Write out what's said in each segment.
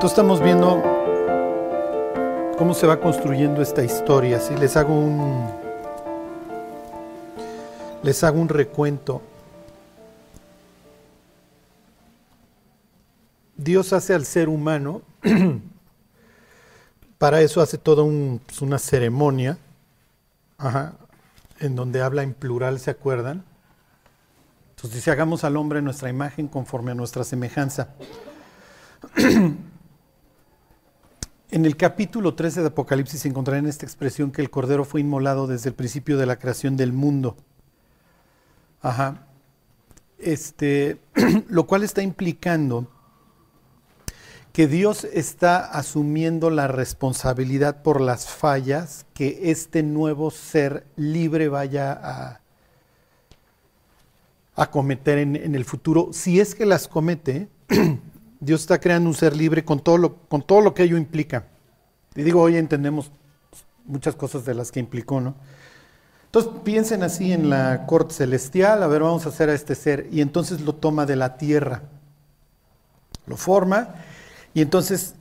Entonces estamos viendo cómo se va construyendo esta historia. Si les hago un les hago un recuento. Dios hace al ser humano, para eso hace toda pues, una ceremonia, en donde habla en plural, ¿se acuerdan? Entonces dice, hagamos al hombre nuestra imagen conforme a nuestra semejanza. En el capítulo 13 de Apocalipsis encontrarán esta expresión que el Cordero fue inmolado desde el principio de la creación del mundo. Ajá. Este, lo cual está implicando que Dios está asumiendo la responsabilidad por las fallas que este nuevo ser libre vaya a, a cometer en, en, el futuro. Si es que las comete, Dios está creando un ser libre con todo lo, con todo lo que ello implica. Y digo, hoy entendemos muchas cosas de las que implicó, ¿no? Entonces piensen así en la corte celestial, a ver, vamos a hacer a este ser, y entonces lo toma de la tierra, lo forma, y entonces,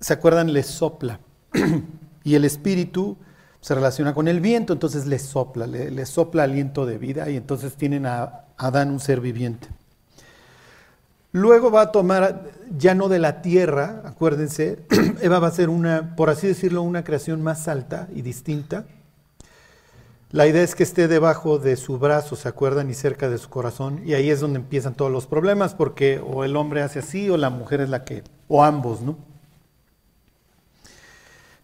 ¿se acuerdan? Le sopla. y el espíritu se relaciona con el viento, entonces le sopla, le, sopla aliento de vida, y entonces tienen a Adán un ser viviente. Luego va a tomar, ya no de la tierra, acuérdense, Eva va a ser una, por así decirlo, una creación más alta y distinta. La idea es que esté debajo de su brazo, ¿se acuerdan? Y cerca de su corazón. Y ahí es donde empiezan todos los problemas, porque o el hombre hace así o la mujer es la que, o ambos, ¿no?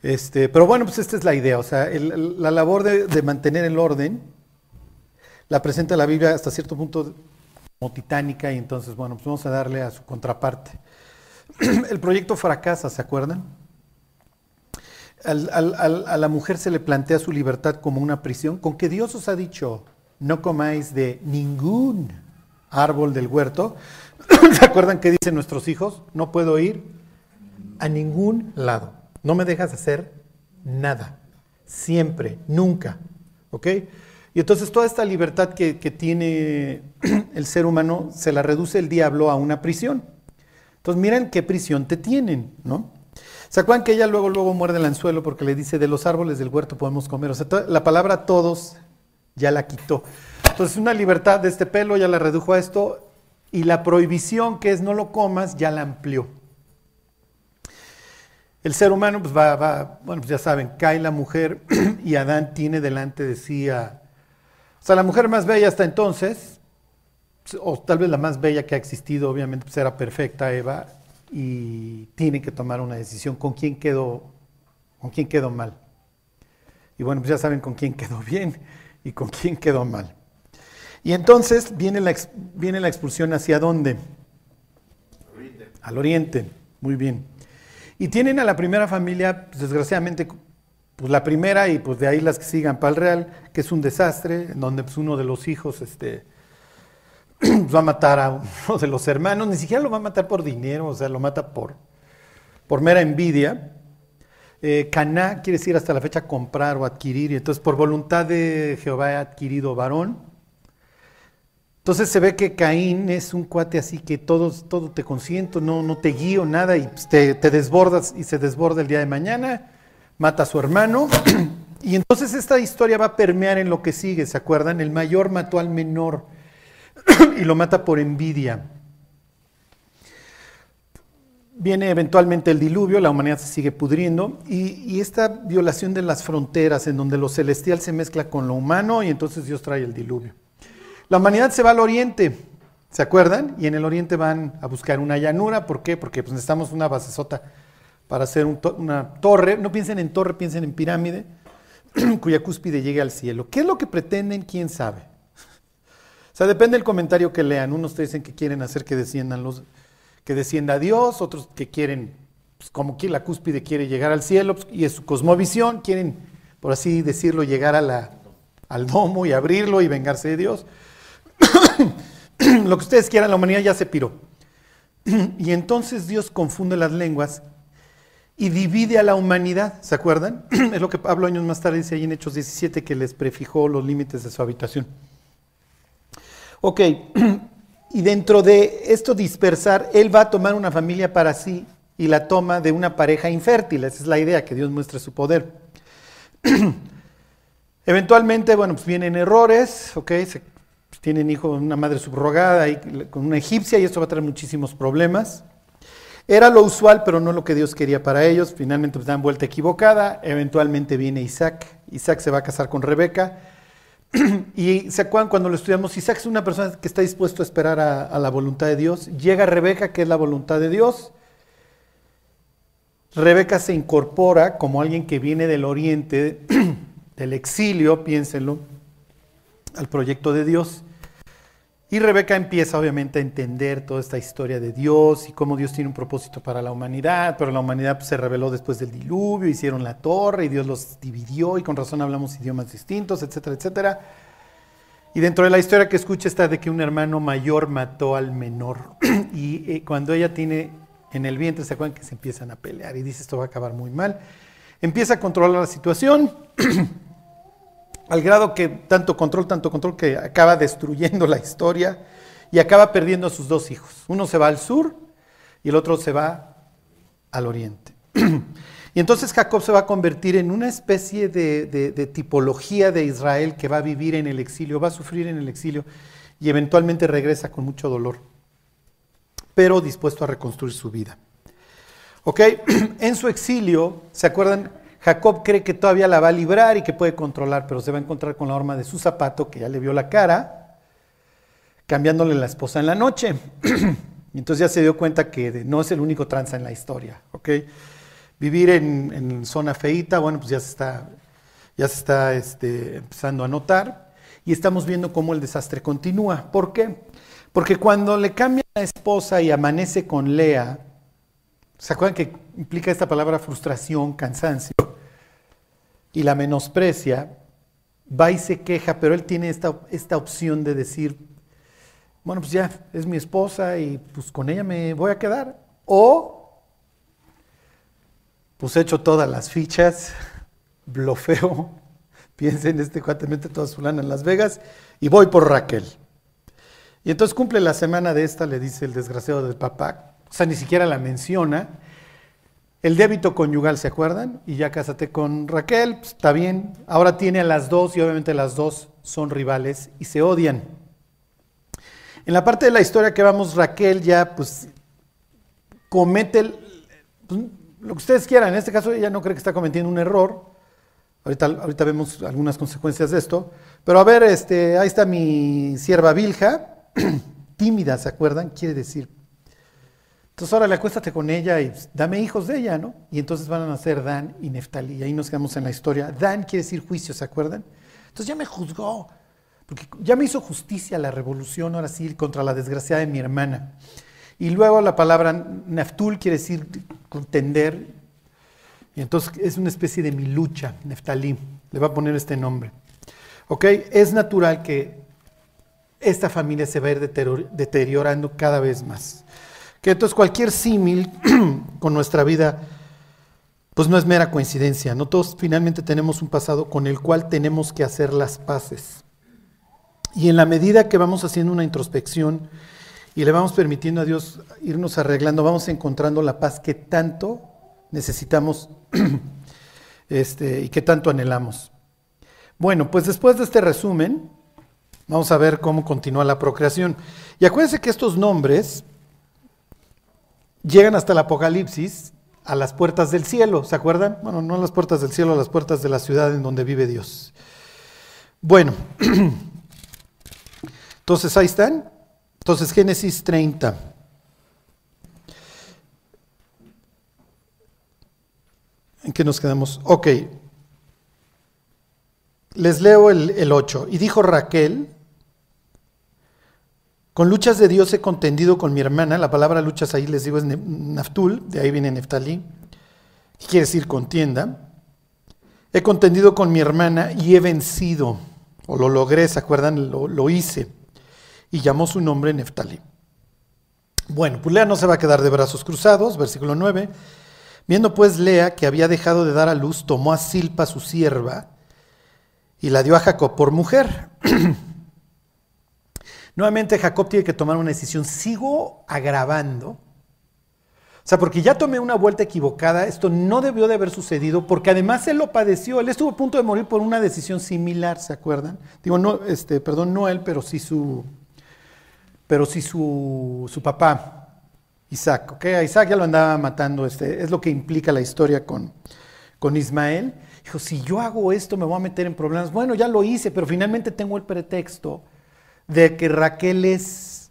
Este, pero bueno, pues esta es la idea, o sea, la labor de, de mantener el orden la presenta la Biblia hasta cierto punto titánica y entonces, bueno, pues vamos a darle a su contraparte. El proyecto fracasa, ¿se acuerdan? a la mujer se le plantea su libertad como una prisión, con que Dios os ha dicho, no comáis de ningún árbol del huerto. ¿Se acuerdan qué dicen nuestros hijos? No puedo ir a ningún lado. No me dejas hacer nada. Siempre, nunca. ¿Ok? Y entonces toda esta libertad que, tiene el ser humano se la reduce el diablo a una prisión. Entonces miren qué prisión te tienen, ¿no? ¿Se acuerdan que ella luego, luego muerde el anzuelo porque le dice, de los árboles del huerto podemos comer? O sea, la palabra todos ya la quitó. Entonces una libertad de este pelo ya la redujo a esto y la prohibición que es no lo comas ya la amplió. El ser humano pues va, va bueno, pues ya saben, cae la mujer y Adán tiene delante de sí a, o sea, la mujer más bella hasta entonces, o tal vez la más bella que ha existido, obviamente, pues era perfecta Eva, y tiene que tomar una decisión con quién quedó, con quién quedó mal. Y bueno, pues ya saben con quién quedó bien y con quién quedó mal. Y entonces viene la, viene la expulsión hacia dónde? Al oriente, muy bien. Y tienen a la primera familia, pues, desgraciadamente, pues la primera y pues de ahí las que sigan para el Real, que es un desastre, en donde pues uno de los hijos este, va a matar a uno de los hermanos, ni siquiera lo va a matar por dinero, o sea, lo mata por, por mera envidia. Eh, Caná quiere decir hasta la fecha comprar o adquirir, y entonces por voluntad de Jehová he adquirido varón. Entonces se ve que Caín es un cuate así que todo, todo te consiento, no, no te guío, nada, y pues, te, te desbordas y se desborda el día de mañana mata a su hermano. Y entonces esta historia va a permear en lo que sigue, ¿se acuerdan? El mayor mató al menor y lo mata por envidia. Viene eventualmente el diluvio, la humanidad se sigue pudriendo y, esta violación de las fronteras en donde lo celestial se mezcla con lo humano y entonces Dios trae el diluvio. La humanidad se va al oriente, ¿se acuerdan? Y en el oriente van a buscar una llanura, ¿por qué? Porque pues, necesitamos una basesota para hacer una torre, no piensen en torre, piensen en pirámide, cuya cúspide llegue al cielo. ¿Qué es lo que pretenden? ¿Quién sabe? O sea, depende del comentario que lean. Unos dicen que quieren hacer que desciendan los, que descienda Dios, otros que quieren, pues, como que la cúspide quiere llegar al cielo, pues, y es su cosmovisión, quieren, por así decirlo, llegar al domo y abrirlo y vengarse de Dios. lo que ustedes quieran, la humanidad ya se piró. y entonces Dios confunde las lenguas y divide a la humanidad, ¿se acuerdan? Es lo que Pablo años más tarde dice ahí en Hechos 17 que les prefijó los límites de su habitación. Ok, y dentro de esto dispersar, él va a tomar una familia para sí y la toma de una pareja infértil. Esa es la idea, que Dios muestre su poder. Eventualmente, bueno, pues vienen errores, ¿ok? Se, tienen hijo, una madre subrogada y, con una egipcia y esto va a traer muchísimos problemas. Era lo usual, pero no lo que Dios quería para ellos. Finalmente pues, dan vuelta equivocada. Eventualmente viene Isaac. Isaac se va a casar con Rebeca. y se acuerdan cuando lo estudiamos, Isaac es una persona que está dispuesto a esperar a, a la voluntad de Dios. Llega Rebeca, que es la voluntad de Dios. Rebeca se incorpora como alguien que viene del oriente, del exilio, piénsenlo, al proyecto de Dios. Y Rebeca empieza obviamente a entender toda esta historia de Dios y cómo Dios tiene un propósito para la humanidad, pero la humanidad pues, se reveló después del diluvio, hicieron la torre y Dios los dividió y con razón hablamos idiomas distintos, etcétera, etcétera. Y dentro de la historia que escucha está de que un hermano mayor mató al menor. y eh, cuando ella tiene en el vientre, se acuerdan que se empiezan a pelear y dice esto va a acabar muy mal. Empieza a controlar la situación. al grado que tanto control, tanto control, que acaba destruyendo la historia y acaba perdiendo a sus dos hijos. Uno se va al sur y el otro se va al oriente. y entonces Jacob se va a convertir en una especie de, tipología de Israel que va a vivir en el exilio, va a sufrir en el exilio y eventualmente regresa con mucho dolor, pero dispuesto a reconstruir su vida. ¿Ok? En su exilio, ¿se acuerdan? Jacob cree que todavía la va a librar y que puede controlar, pero se va a encontrar con la horma de su zapato, que ya le vio la cara, cambiándole la esposa en la noche. y entonces ya se dio cuenta que no es el único tranza en la historia. Vivir en, zona feita, bueno, pues ya se está, ya se está este, empezando a notar. Y estamos viendo cómo el desastre continúa. ¿Por qué? Porque cuando le cambia la esposa y amanece con Lea, ¿se acuerdan que implica esta palabra frustración, cansancio? y la menosprecia, va y se queja, pero él tiene esta, esta opción de decir, bueno, pues ya, es mi esposa y pues con ella me voy a quedar. O, pues hecho todas las fichas, blofeo, piensen, este cuate mete toda su lana en Las Vegas y voy por Raquel. Y entonces cumple la semana de esta, le dice el desgraciado del papá, o sea, ni siquiera la menciona, el débito conyugal, ¿se acuerdan? Y ya cásate con Raquel, pues, está bien. Ahora tiene a las dos y obviamente las dos son rivales y se odian. En la parte de la historia que vamos, Raquel ya pues comete pues, lo que ustedes quieran. En este caso ella no cree que está cometiendo un error. Ahorita, ahorita vemos algunas consecuencias de esto. Pero a ver, este, ahí está mi sierva Vilja, tímida, ¿se acuerdan? Quiere decir entonces ahora le acuéstate con ella y dame hijos de ella, ¿no? Y entonces van a nacer Dan y Neftalí. Y ahí nos quedamos en la historia. Dan quiere decir juicio, ¿se acuerdan? Entonces ya me juzgó, porque ya me hizo justicia la revolución, ahora sí, contra la desgracia de mi hermana. Y luego la palabra Naftul quiere decir contender. Y entonces es una especie de mi lucha, Neftalí. Le va a poner este nombre. ¿Ok? Es natural que esta familia se va a ir deteriorando cada vez más. Que entonces cualquier símil con nuestra vida, pues no es mera coincidencia. No todos finalmente tenemos un pasado con el cual tenemos que hacer las paces. Y en la medida que vamos haciendo una introspección y le vamos permitiendo a Dios irnos arreglando, vamos encontrando la paz que tanto necesitamos este, y que tanto anhelamos. Bueno, pues después de este resumen, vamos a ver cómo continúa la procreación. Y acuérdense que estos nombres llegan hasta el Apocalipsis a las puertas del cielo, ¿se acuerdan? Bueno, no a las puertas del cielo, a las puertas de la ciudad en donde vive Dios. Bueno, entonces ahí están. Entonces Génesis 30. ¿En qué nos quedamos? Ok. Les leo el, el 8. Y dijo Raquel, con luchas de Dios he contendido con mi hermana. La palabra luchas ahí les digo es naftul, de ahí viene neftalí, que quiere decir contienda. He contendido con mi hermana y he vencido, o lo logré, ¿se acuerdan? Lo, lo hice. Y llamó su nombre Neftalí. Bueno, pues Lea no se va a quedar de brazos cruzados, versículo 9. Viendo pues Lea que había dejado de dar a luz, tomó a Silpa su sierva y la dio a Jacob por mujer. Nuevamente Jacob tiene que tomar una decisión. ¿Sigo agravando? O sea, porque ya tomé una vuelta equivocada, esto no debió de haber sucedido, porque además él lo padeció, él estuvo a punto de morir por una decisión similar, ¿se acuerdan? Digo, no, este, perdón, no él, pero sí su, pero sí su, su papá, Isaac, ¿ok? A Isaac ya lo andaba matando, este, es lo que implica la historia con, con Ismael. Dijo, si yo hago esto me voy a meter en problemas. Bueno, ya lo hice, pero finalmente tengo el pretexto de que Raquel es,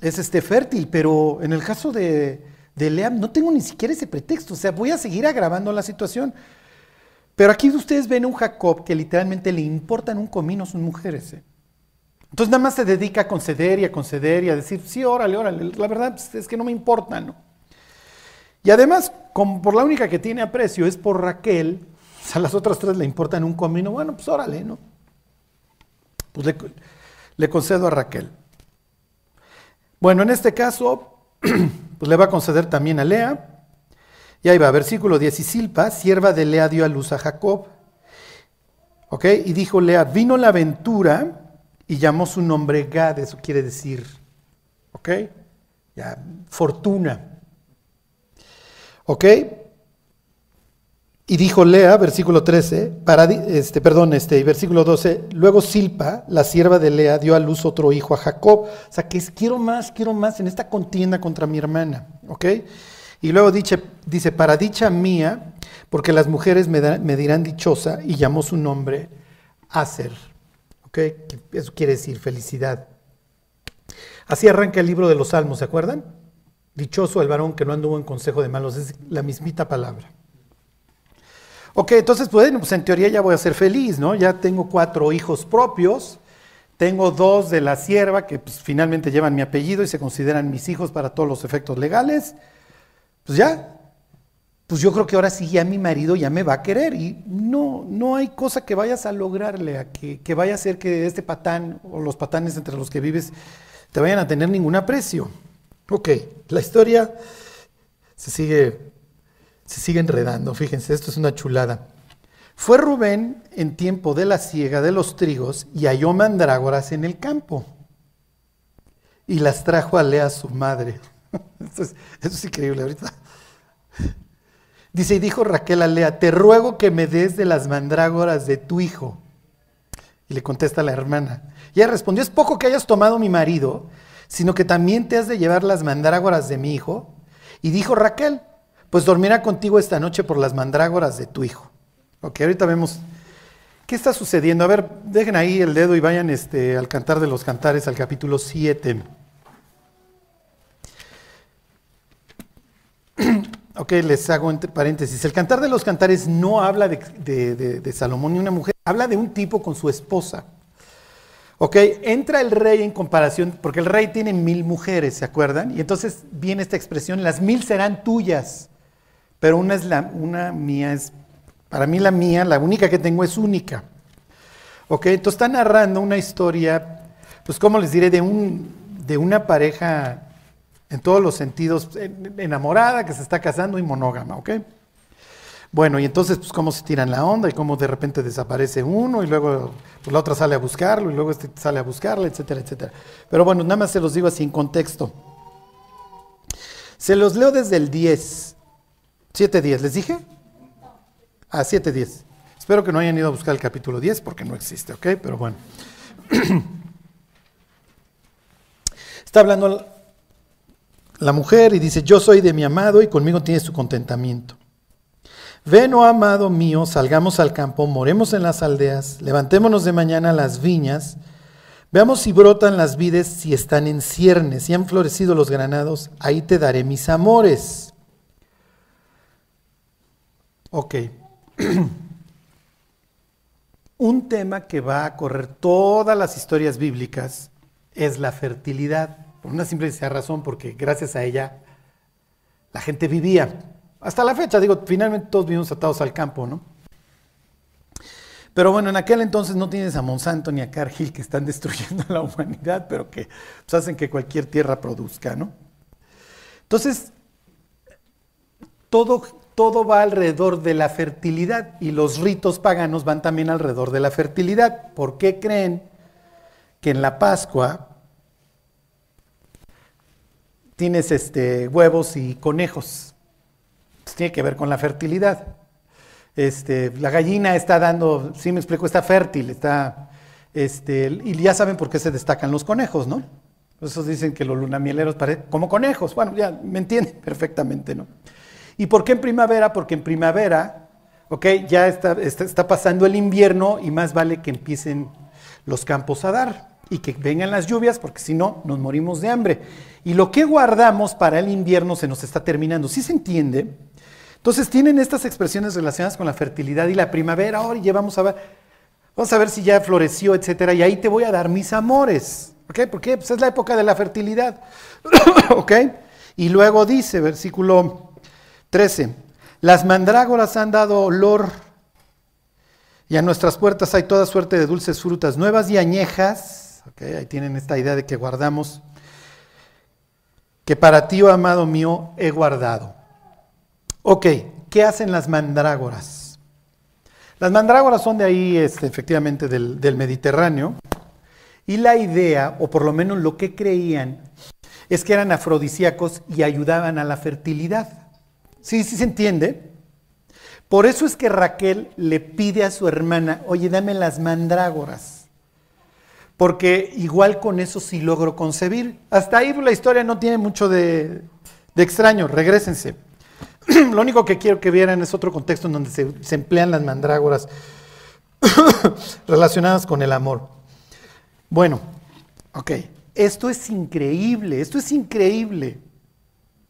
es este, fértil, pero en el caso de, de Lea no tengo ni siquiera ese pretexto, o sea, voy a seguir agravando la situación. Pero aquí ustedes ven un Jacob que literalmente le importan un comino sus mujeres. ¿eh? Entonces nada más se dedica a conceder y a conceder y a decir, sí, órale, órale, la verdad es que no me importa, ¿no? Y además, por la única que tiene aprecio es por Raquel, a las otras tres le importan un comino, bueno, pues órale, ¿no? Pues le, le concedo a Raquel. Bueno, en este caso, pues le va a conceder también a Lea. Y ahí va, versículo 10. Y Silpa, sierva de Lea, dio a luz a Jacob. ¿Ok? Y dijo Lea, vino la aventura y llamó su nombre Gad, eso quiere decir, ¿ok? Ya, fortuna. ¿Ok? Y dijo Lea, versículo 13, para, este, perdón, este, versículo 12, luego Silpa, la sierva de Lea, dio a luz otro hijo a Jacob. O sea, que quiero más, quiero más en esta contienda contra mi hermana. ¿Ok? Y luego dice, dice para dicha mía, porque las mujeres me, me dirán dichosa, y llamó su nombre Aser. ¿Ok? Eso quiere decir felicidad. Así arranca el libro de los Salmos, ¿se acuerdan? Dichoso el varón que no anduvo en consejo de malos, es la mismita palabra. Ok, entonces, pues, pues en teoría ya voy a ser feliz, ¿no? Ya tengo cuatro hijos propios, tengo dos de la sierva que pues, finalmente llevan mi apellido y se consideran mis hijos para todos los efectos legales. Pues ya, pues yo creo que ahora sí ya mi marido ya me va a querer y no, no hay cosa que vayas a lograrle, a que, que vaya a hacer que este patán o los patanes entre los que vives te vayan a tener ningún aprecio. Ok, la historia se sigue se sigue enredando. Fíjense, esto es una chulada. Fue Rubén en tiempo de la siega de los trigos y halló mandrágoras en el campo. Y las trajo a Lea su madre. Esto es, increíble ahorita. Dice, y dijo Raquel a Lea, te ruego que me des de las mandrágoras de tu hijo. Y le contesta la hermana. Y ella respondió, es poco que hayas tomado mi marido, sino que también te has de llevar las mandrágoras de mi hijo. Y dijo Raquel, pues dormirá contigo esta noche por las mandrágoras de tu hijo. Ok, ahorita vemos qué está sucediendo. A ver, dejen ahí el dedo y vayan este, al cantar de los cantares, al capítulo 7. ok, les hago entre paréntesis. El cantar de los cantares no habla de, de Salomón ni una mujer, habla de un tipo con su esposa. Ok, entra el rey en comparación, porque el rey tiene mil mujeres, ¿se acuerdan? Y entonces viene esta expresión, las mil serán tuyas pero una es la, una mía es, para mí la mía, la única que tengo es única. ¿Ok? Entonces está narrando una historia, pues como les diré, de, un, de una pareja en todos los sentidos, enamorada, que se está casando y monógama, ¿ok? Bueno, y entonces, pues cómo se tiran la onda y cómo de repente desaparece uno y luego pues, la otra sale a buscarlo y luego este sale a buscarla, etcétera, etcétera. Pero bueno, nada más se los digo así en contexto. Se los leo desde el 10. 7.10, ¿les dije? Ah, 7.10. Espero que no hayan ido a buscar el capítulo 10 porque no existe, ¿ok? Pero bueno. Está hablando la mujer y dice, yo soy de mi amado y conmigo tiene su contentamiento. Ven, oh amado mío, salgamos al campo, moremos en las aldeas, levantémonos de mañana a las viñas, veamos si brotan las vides, si están en ciernes, si han florecido los granados, ahí te daré mis amores. Ok. Un tema que va a correr todas las historias bíblicas es la fertilidad, por una simple razón, porque gracias a ella la gente vivía. Hasta la fecha, digo, finalmente todos vivimos atados al campo, ¿no? Pero bueno, en aquel entonces no tienes a Monsanto ni a Cargill que están destruyendo la humanidad, pero que pues, hacen que cualquier tierra produzca, ¿no? Entonces, todo todo va alrededor de la fertilidad y los ritos paganos van también alrededor de la fertilidad. ¿Por qué creen que en la Pascua tienes este, huevos y conejos. tiene que ver con la fertilidad. Este, la gallina está dando, sí me explico, está fértil, está, este, y ya saben por qué se destacan los conejos, ¿no? Esos dicen que los lunamieleros parecen como conejos. Bueno, ya me entienden perfectamente, ¿no? ¿Y por qué en primavera? Porque en primavera, ok, ya está, está, pasando el invierno y más vale que empiecen los campos a dar y que vengan las lluvias, porque si no, nos morimos de hambre. Y lo que guardamos para el invierno se nos está terminando. ¿Sí se entiende? Entonces tienen estas expresiones relacionadas con la fertilidad y la primavera. Ahora ya vamos a ver, vamos a ver si ya floreció, etcétera. Y ahí te voy a dar mis amores. ¿Ok? Porque pues es la época de la fertilidad. ¿Ok? Y luego dice, versículo 13, las mandrágoras han dado olor y a nuestras puertas hay toda suerte de dulces frutas nuevas y añejas. ¿Ok? Ahí tienen esta idea de que guardamos, que para ti, oh amado mío, he guardado. Ok, ¿qué hacen las mandrágoras? Las mandrágoras son de ahí, este, efectivamente, del, del Mediterráneo. Y la idea, o por lo menos lo que creían, es que eran afrodisíacos y ayudaban a la fertilidad. ¿Sí, sí se entiende? Por eso es que Raquel le pide a su hermana, oye, dame las mandrágoras. Porque igual con eso sí logro concebir. Hasta ahí la historia no tiene mucho de, de extraño, regresense. Lo único que quiero que vieran es otro contexto en donde se, emplean las mandrágoras relacionadas con el amor. Bueno, ok, esto es increíble, esto es increíble.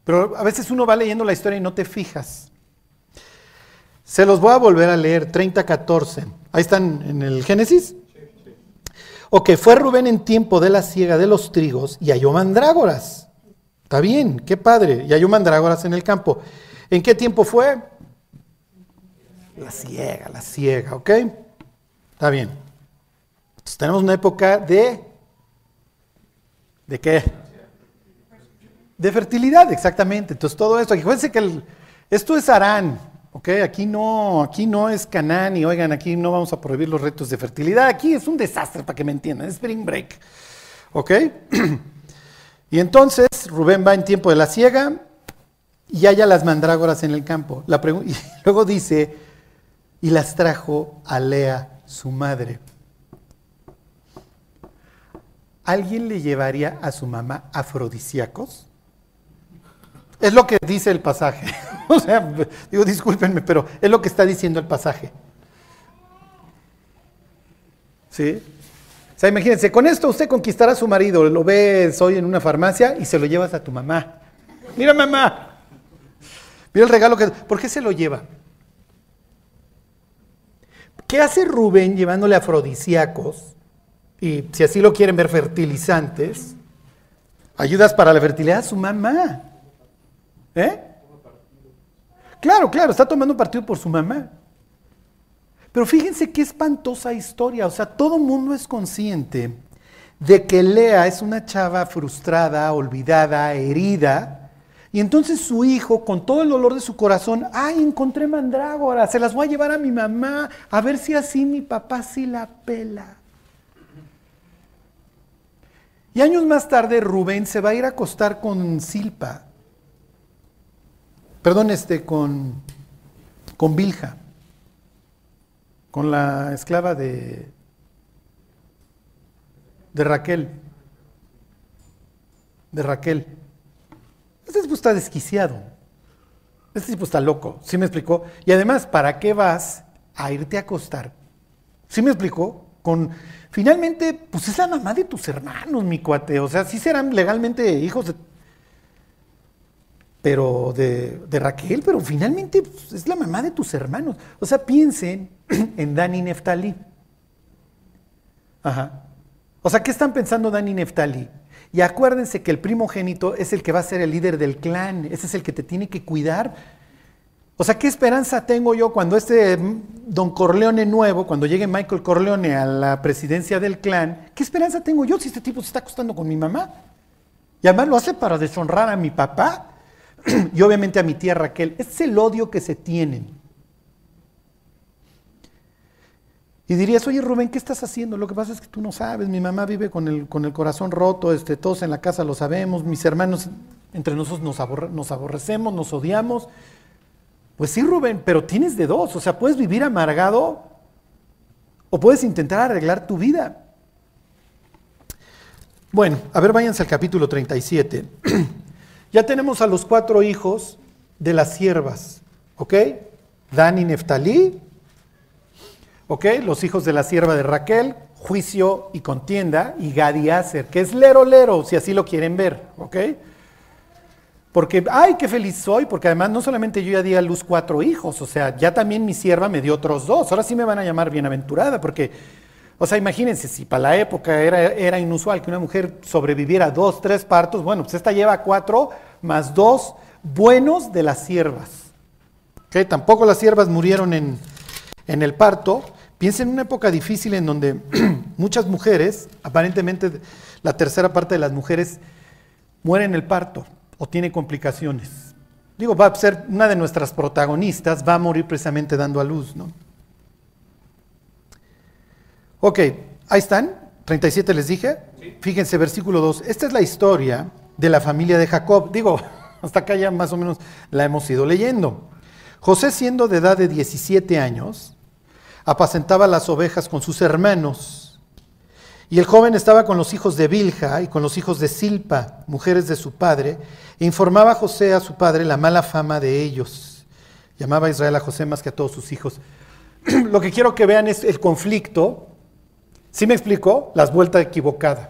Pero a veces uno va leyendo la historia y no te fijas. Se los voy a volver a leer, 30-14. Ahí están en el Génesis. Ok, fue Rubén en tiempo de la siega de los trigos y halló mandrágoras. Está bien, qué padre. Y halló mandrágoras en el campo. ¿En qué tiempo fue? La ciega, la ciega, ¿ok? Está bien. Entonces tenemos una época de... ¿De qué? De fertilidad, exactamente. Entonces todo esto, fíjense que esto es Arán, ¿ok? Aquí no, aquí no es Canaán y oigan, aquí no vamos a prohibir los retos de fertilidad. Aquí es un desastre, para que me entiendan, Spring Break, ¿ok? y entonces Rubén va en tiempo de la ciega, y haya las mandrágoras en el campo. Y luego dice, y las trajo a Lea, su madre. ¿Alguien le llevaría a su mamá afrodisíacos? Es lo que dice el pasaje. o sea, digo, discúlpenme, pero es lo que está diciendo el pasaje. ¿Sí? O sea, imagínense, con esto usted conquistará a su marido, lo ves hoy en una farmacia y se lo llevas a tu mamá. Mira, mamá, Mira el regalo que... ¿Por qué se lo lleva? ¿Qué hace Rubén llevándole afrodisíacos? Y si así lo quieren ver, fertilizantes. Ayudas para la fertilidad a su mamá. ¿Eh? Claro, claro, está tomando partido por su mamá. Pero fíjense qué espantosa historia. O sea, todo el mundo es consciente de que Lea es una chava frustrada, olvidada, herida, y entonces su hijo, con todo el dolor de su corazón, ay, encontré mandrágora, se las voy a llevar a mi mamá, a ver si así mi papá sí la pela. Y años más tarde Rubén se va a ir a acostar con Silpa, perdón, este, con, con Bilja, con la esclava de, de Raquel, de Raquel. Este tipo está desquiciado. Este tipo está loco. ¿Sí me explicó? Y además, ¿para qué vas a irte a acostar? ¿Sí me explicó? Con, finalmente, pues es la mamá de tus hermanos, mi cuate. O sea, sí serán legalmente hijos de, pero de, Raquel, pero finalmente pues, es la mamá de tus hermanos. O sea, piensen en Dani Neftali. Ajá. O sea, ¿qué están pensando Dani Neftali? Y acuérdense que el primogénito es el que va a ser el líder del clan, ese es el que te tiene que cuidar. O sea, ¿qué esperanza tengo yo cuando este don Corleone nuevo, cuando llegue Michael Corleone a la presidencia del clan, qué esperanza tengo yo si este tipo se está acostando con mi mamá? Y además lo hace para deshonrar a mi papá y obviamente a mi tía Raquel. Este es el odio que se tienen. Y dirías, oye Rubén, ¿qué estás haciendo? Lo que pasa es que tú no sabes, mi mamá vive con el, con el corazón roto, este, todos en la casa lo sabemos, mis hermanos, entre nosotros nos, nos aborrecemos, nos odiamos. Pues sí, Rubén, pero tienes de dos, o sea, puedes vivir amargado o puedes intentar arreglar tu vida. Bueno, a ver, váyanse al capítulo 37. ya tenemos a los cuatro hijos de las siervas, ¿ok? Dan y Neftalí, ¿ok? Los hijos de la sierva de Raquel, juicio y contienda, y Gadiaser, que es lero lero, si así lo quieren ver, ¿ok? Porque, ay, qué feliz soy, porque además no solamente yo ya di a luz cuatro hijos, o sea, ya también mi sierva me dio otros dos, ahora sí me van a llamar bienaventurada, porque, o sea, imagínense, si para la época era, era inusual que una mujer sobreviviera dos, tres partos, bueno, pues esta lleva cuatro más dos buenos de las siervas. ¿Okay? Tampoco las siervas murieron en, en el parto. Piensa en una época difícil en donde muchas mujeres, aparentemente la tercera parte de las mujeres, mueren en el parto o tiene complicaciones. Digo, va a ser una de nuestras protagonistas, va a morir precisamente dando a luz, ¿no? Ok, ahí están, 37 les dije. Fíjense, versículo 2. Esta es la historia de la familia de Jacob. Digo, hasta acá ya más o menos la hemos ido leyendo. José, siendo de edad de 17 años, apacentaba las ovejas con sus hermanos y el joven estaba con los hijos de Bilja y con los hijos de Silpa, mujeres de su padre, e informaba a José a su padre la mala fama de ellos. Llamaba a Israel a José más que a todos sus hijos. Lo que quiero que vean es el conflicto. ¿Sí me explicó? Las vueltas equivocadas.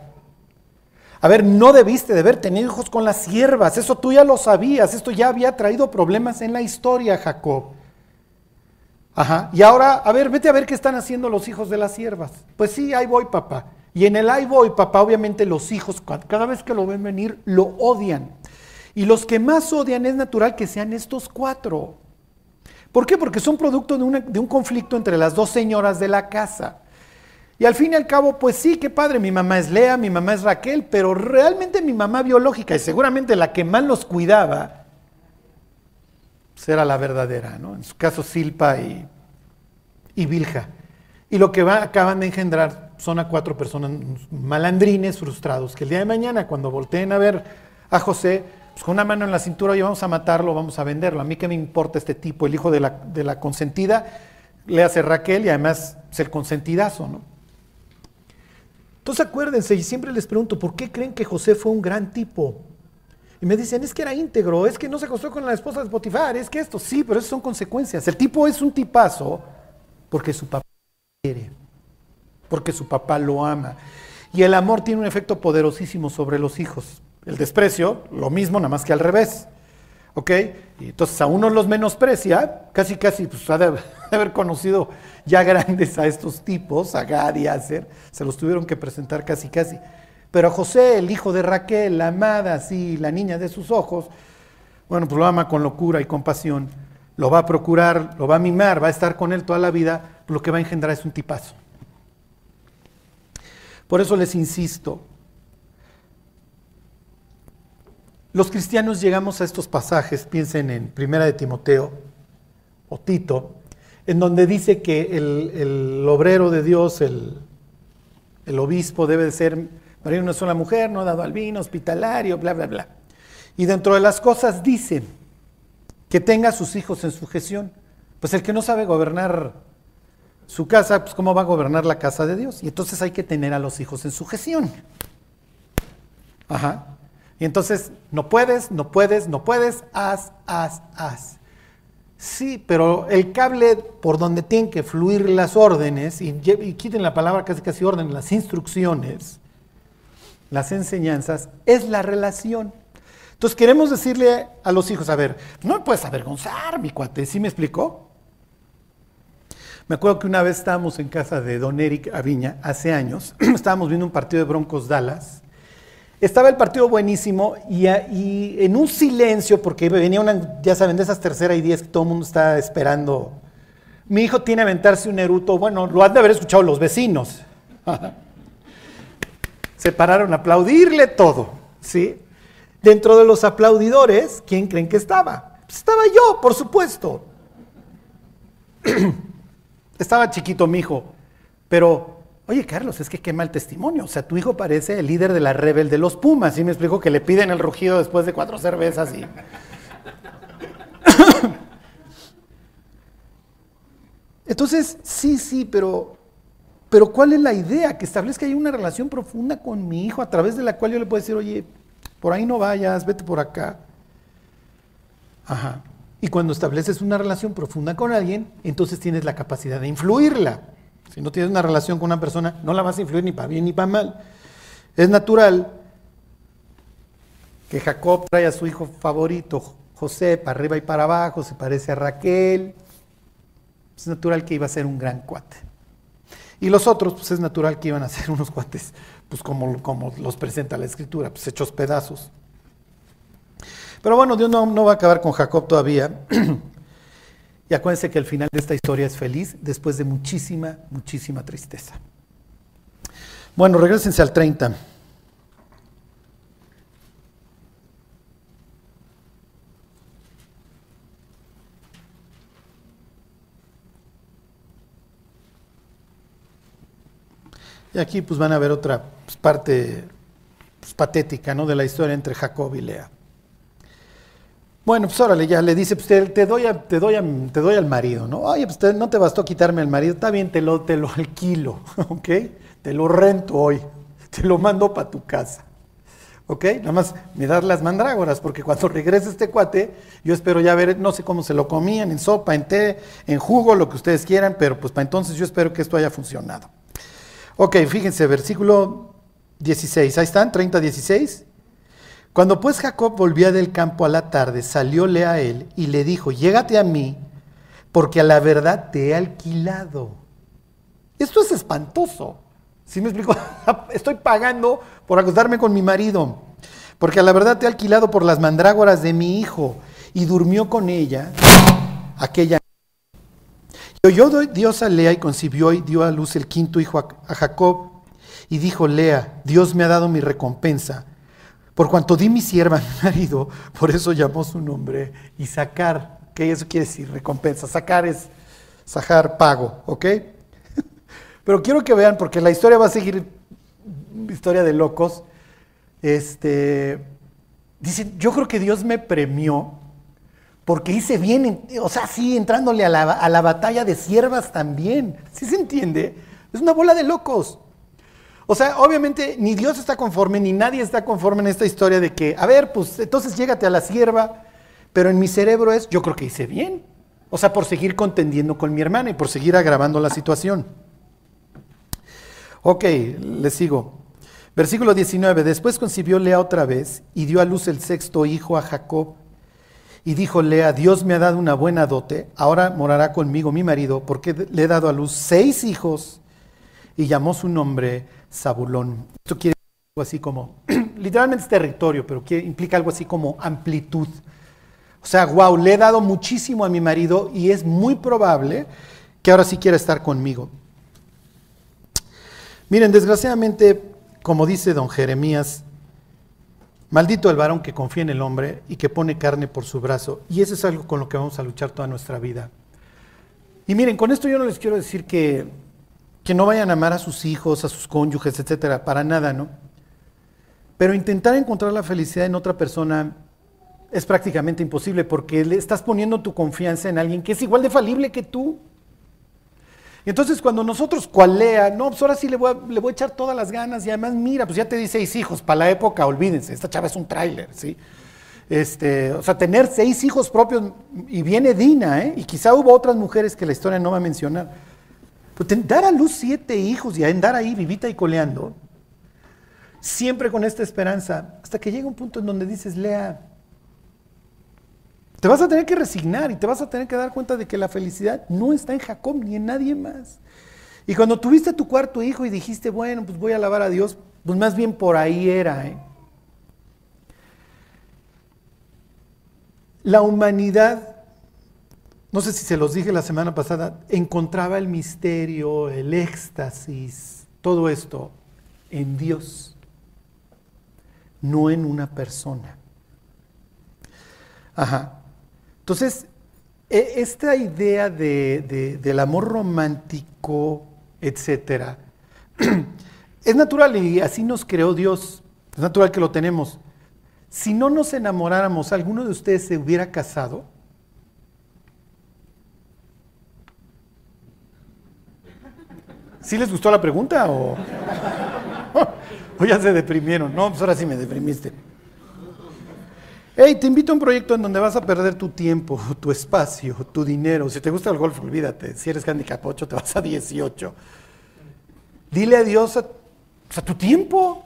A ver, no debiste de haber tenido hijos con las siervas, eso tú ya lo sabías, esto ya había traído problemas en la historia, Jacob. Ajá, y ahora, a ver, vete a ver qué están haciendo los hijos de las siervas. Pues sí, ahí voy, papá. Y en el ahí voy, papá, obviamente los hijos, cada vez que lo ven venir, lo odian. Y los que más odian es natural que sean estos cuatro. ¿Por qué? Porque son producto de, de un conflicto entre las dos señoras de la casa. Y al fin y al cabo, pues sí, qué padre, mi mamá es Lea, mi mamá es Raquel, pero realmente mi mamá biológica y seguramente la que más los cuidaba, pues la verdadera, ¿no? En su caso Silpa y, y Vilja. Y lo que acaban de engendrar son a cuatro personas malandrines frustrados que el día de mañana cuando volteen a ver a José, pues con una mano en la cintura, y vamos a matarlo, vamos a venderlo. A mí qué me importa este tipo, el hijo de la, de la consentida, le hace Raquel y además es el consentidazo, ¿no? Entonces acuérdense, y siempre les pregunto, ¿por qué creen que José fue un gran tipo? Y me dicen, es que era íntegro, es que no se acostó con la esposa de Potifar, es que esto, sí, pero eso son consecuencias. El tipo es un tipazo porque su papá quiere porque su papá lo ama. Y el amor tiene un efecto poderosísimo sobre los hijos. El desprecio, lo mismo, nada más que al revés. ¿Ok? Entonces a uno los menosprecia, casi casi pues, ha de haber conocido ya grandes a estos tipos, a Gad y Aser, se los tuvieron que presentar casi casi. Pero a José, el hijo de Raquel, la amada, así, la niña de sus ojos, bueno, pues lo ama con locura y compasión, lo va a procurar, lo va a mimar, va a estar con él toda la vida, lo que va a engendrar es un tipazo. Por eso les insisto, los cristianos llegamos a estos pasajes, piensen en Primera de Timoteo o Tito, en donde dice que el, obrero de Dios, el, obispo debe de ser marido una sola mujer, no dado al vino, hospitalario, bla, bla, bla. Y dentro de las cosas dice que tenga a sus hijos en sujeción. Pues el que no sabe gobernar su casa, pues cómo va a gobernar la casa de Dios. Y entonces hay que tener a los hijos en sujeción. Ajá. Y entonces, no puedes, no puedes, no puedes, haz, haz, haz. Sí, pero el cable por donde tienen que fluir las órdenes, y, quiten la palabra casi casi orden, las instrucciones, las enseñanzas, es la relación. Entonces queremos decirle a los hijos, a ver, no me puedes avergonzar, mi cuate, ¿sí me explicó? Me acuerdo que una vez estábamos en casa de Don Eric Aviña, hace años, estábamos viendo un partido de Broncos Dallas. Estaba el partido buenísimo y, en un silencio, porque venía una, ya saben, de esas tercera y diez que todo el mundo está esperando. Mi hijo tiene a aventarse un eruto, bueno, lo han de haber escuchado los vecinos. Se pararon a aplaudirle todo, ¿sí? Dentro de los aplaudidores, ¿quién creen que estaba? Pues estaba yo, por supuesto. Estaba chiquito mi hijo, pero Oye, Carlos, es que qué mal testimonio. O sea, tu hijo parece el líder de la rebel de los Pumas. ¿Sí me explico? Que le piden el rugido después de cuatro cervezas y. Entonces, sí, sí, pero, pero ¿cuál es la idea? Que establezca ahí una relación profunda con mi hijo a través de la cual yo le puedo decir, oye, por ahí no vayas, vete por acá. Ajá. Y cuando estableces una relación profunda con alguien, entonces tienes la capacidad de influirla. Si no tienes una relación con una persona, no la vas a influir ni para bien ni para mal. Es natural que Jacob trae a su hijo favorito, José, para arriba y para abajo, se parece a Raquel. Es natural que iba a ser un gran cuate. Y los otros, pues es natural que iban a ser unos cuates, pues como, como los presenta la escritura, pues hechos pedazos. Pero bueno, Dios no, va a acabar con Jacob todavía. y acuérdense que el final de esta historia es feliz después de muchísima, muchísima tristeza. Bueno, regresense al 30. Y aquí pues van a ver otra pues, parte pues, patética ¿no? de la historia entre Jacob y Lea. Bueno, pues órale, ya le dice, pues te, doy, te, doy, te doy al marido, ¿no? Oye, pues no te bastó quitarme al marido, está bien, te lo, te lo alquilo, ¿ok? Te lo rento hoy, te lo mando para tu casa, ¿ok? Nada más me das las mandrágoras, porque cuando regrese este cuate, yo espero ya ver, no sé cómo se lo comían, en sopa, en té, en jugo, lo que ustedes quieran, pero pues para entonces yo espero que esto haya funcionado. Ok, fíjense, versículo 16, ahí están, 30, 16. Cuando pues Jacob volvía del campo a la tarde, salióle a él y le dijo, llégate a mí, porque a la verdad te he alquilado. Esto es espantoso. ¿Sí me explico? Estoy pagando por acostarme con mi marido, porque a la verdad te he alquilado por las mandrágoras de mi hijo, y durmió con ella aquella y oyó Dios a Lea y concibió y dio a luz el quinto hijo a Jacob, y dijo Lea, Dios me ha dado mi recompensa por cuanto di mi sierva mi marido, por eso llamó su nombre Isaacar, que eso quiere decir recompensa. Sacar es sacar pago, ¿ok? Pero quiero que vean, porque la historia va a seguir, historia de locos. Este, dicen, yo creo que Dios me premió porque hice bien, o sea, sí, entrándole a la, a la batalla de siervas también. ¿Sí se entiende? Es una bola de locos. O sea, obviamente ni Dios está conforme, ni nadie está conforme en esta historia de que, a ver, pues entonces llégate a la sierva, pero en mi cerebro es, yo creo que hice bien. O sea, por seguir contendiendo con mi hermana y por seguir agravando la situación. Ok, le sigo. Versículo 19. Después concibió Lea otra vez y dio a luz el sexto hijo a Jacob. Y dijo Lea, Dios me ha dado una buena dote, ahora morará conmigo mi marido, porque le he dado a luz seis hijos. Y llamó su nombre Zabulón. Esto quiere decir algo así como, literalmente es territorio, pero implica algo así como amplitud. O sea, wow, le he dado muchísimo a mi marido y es muy probable que ahora sí quiera estar conmigo. Miren, desgraciadamente, como dice don Jeremías, maldito el varón que confía en el hombre y que pone carne por su brazo. Y eso es algo con lo que vamos a luchar toda nuestra vida. Y miren, con esto yo no les quiero decir que que no vayan a amar a sus hijos, a sus cónyuges, etcétera, para nada, ¿no? Pero intentar encontrar la felicidad en otra persona es prácticamente imposible porque le estás poniendo tu confianza en alguien que es igual de falible que tú. Y entonces cuando nosotros cualea, no, pues ahora sí le voy, a, echar todas las ganas y además mira, pues ya te di seis hijos, para la época, olvídense, esta chava es un tráiler, ¿sí? Este, o sea, tener seis hijos propios y viene Dina, ¿eh? Y quizá hubo otras mujeres que la historia no va a mencionar pues dar a luz siete hijos y andar ahí vivita y coleando, siempre con esta esperanza, hasta que llega un punto en donde dices, Lea, te vas a tener que resignar y te vas a tener que dar cuenta de que la felicidad no está en Jacob ni en nadie más. Y cuando tuviste tu cuarto hijo y dijiste, bueno, pues voy a alabar a Dios, pues más bien por ahí era. ¿eh? La humanidad no sé si se los dije la semana pasada, encontraba el misterio, el éxtasis, todo esto en Dios, no en una persona. Ajá. Entonces, e, esta idea de, del amor romántico, etcétera, es natural y así nos creó Dios. Es natural que lo tenemos. Si no nos enamoráramos, ¿alguno de ustedes se hubiera casado? ¿Sí les gustó la pregunta o, o ya se deprimieron? No, pues ahora sí me deprimiste. Hey, te invito a un proyecto en donde vas a perder tu tiempo, tu espacio, tu dinero. Si te gusta el golf, olvídate. Si eres handicap 8, te vas a 18. Dile adiós a, a tu tiempo.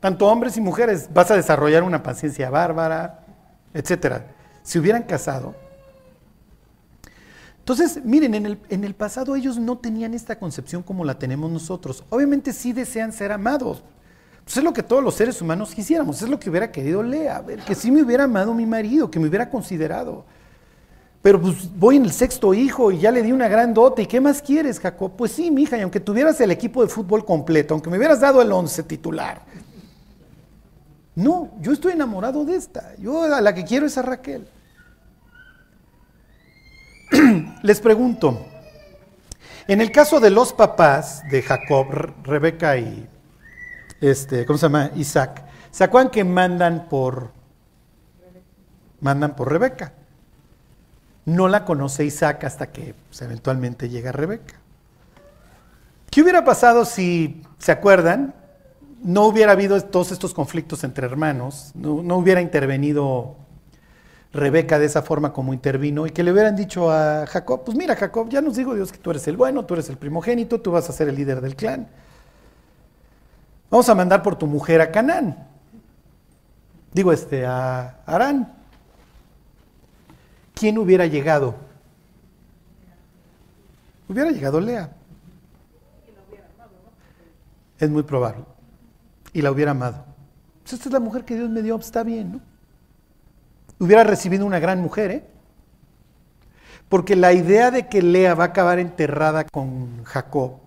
Tanto hombres y mujeres. Vas a desarrollar una paciencia bárbara, etc. Si hubieran casado. Entonces, miren, en el, en el pasado ellos no tenían esta concepción como la tenemos nosotros. Obviamente sí desean ser amados, pues es lo que todos los seres humanos quisiéramos, es lo que hubiera querido Lea, ver, que sí me hubiera amado mi marido, que me hubiera considerado. Pero pues voy en el sexto hijo y ya le di una gran dote. ¿Y qué más quieres, Jacob? Pues sí, mi hija, y aunque tuvieras el equipo de fútbol completo, aunque me hubieras dado el once titular. No, yo estoy enamorado de esta. Yo a la que quiero es a Raquel. Les pregunto, en el caso de los papás de Jacob, Rebeca y este, ¿cómo se llama? Isaac. ¿Se acuerdan que mandan por, mandan por Rebeca? No la conoce Isaac hasta que pues, eventualmente llega Rebeca. ¿Qué hubiera pasado si, se acuerdan, no hubiera habido todos estos conflictos entre hermanos, no, no, hubiera intervenido Rebeca de esa forma como intervino y que le hubieran dicho a Jacob, pues mira Jacob, ya nos digo Dios que tú eres el bueno, tú eres el primogénito, tú vas a ser el líder del clan. Vamos a mandar por tu mujer a Canaán. Digo, este, a Arán. ¿Quién hubiera llegado? Hubiera llegado Lea. Es muy probable. Y la hubiera amado. Pues esta es la mujer que Dios me dio, está bien, ¿no? Hubiera recibido una gran mujer, ¿eh? Porque la idea de que Lea va a acabar enterrada con Jacob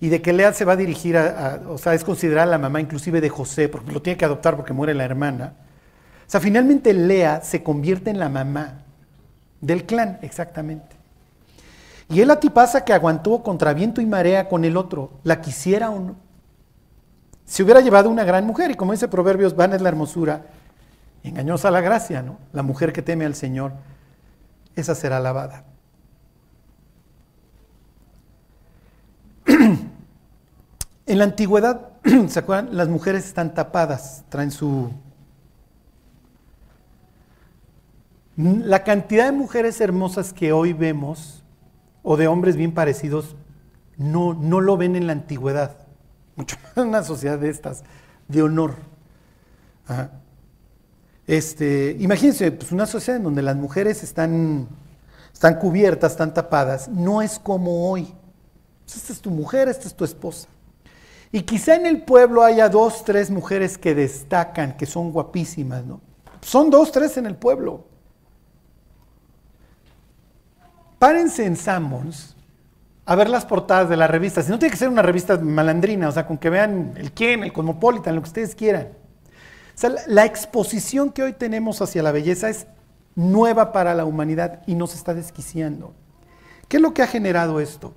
y de que Lea se va a dirigir a, o sea, es considerada la mamá inclusive de José, porque lo tiene que adoptar porque muere la hermana. O sea, finalmente Lea se convierte en la mamá del clan, exactamente. Y es la tipaza que aguantó contra viento y marea con el otro, la quisiera o no. Se hubiera llevado una gran mujer, y como dice Proverbios, van es la hermosura, engañosa la gracia, ¿no? La mujer que teme al Señor, esa será alabada. En la antigüedad, ¿se acuerdan? Las mujeres están tapadas, traen su... La cantidad de mujeres hermosas que hoy vemos, o de hombres bien parecidos, no, no lo ven en la antigüedad. Mucho más en una sociedad de estas, de honor. Este, imagínense, pues una sociedad en donde las mujeres están, están cubiertas, están tapadas, no es como hoy. Esta es tu mujer, esta es tu esposa. Y quizá en el pueblo haya dos, tres mujeres que destacan, que son guapísimas, ¿no? Son dos, tres en el pueblo. Párense en Sammons a ver las portadas de las revistas. Y no tiene que ser una revista malandrina, o sea, con que vean el quién, el Cosmopolitan, lo que ustedes quieran. Sea, la exposición que hoy tenemos hacia la belleza es nueva para la humanidad y nos está desquiciando. ¿Qué es lo que ha generado esto?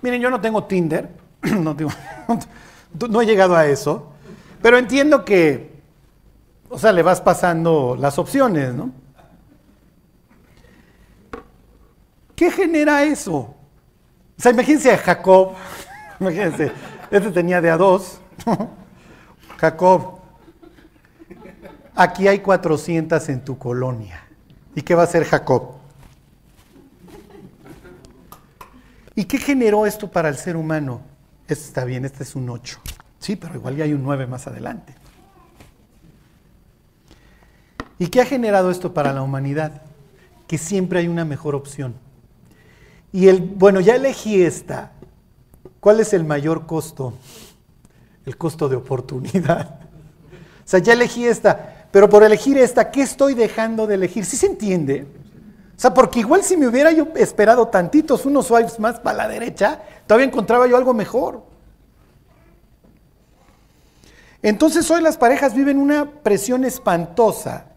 Miren, yo no tengo Tinder, no, no he llegado a eso, pero entiendo que, o sea, le vas pasando las opciones, ¿no? ¿Qué genera eso? O sea, imagínense a Jacob, imagínense, este tenía de a dos, Jacob, aquí hay 400 en tu colonia. ¿Y qué va a hacer Jacob? ¿Y qué generó esto para el ser humano? Este está bien, este es un 8. Sí, pero igual ya hay un 9 más adelante. ¿Y qué ha generado esto para la humanidad? Que siempre hay una mejor opción. Y el, bueno, ya elegí esta. ¿Cuál es el mayor costo? El costo de oportunidad. O sea, ya elegí esta, pero por elegir esta, ¿qué estoy dejando de elegir? ¿Sí se entiende? O sea, porque igual si me hubiera yo esperado tantitos, unos swipes más para la derecha, todavía encontraba yo algo mejor. Entonces hoy las parejas viven una presión espantosa,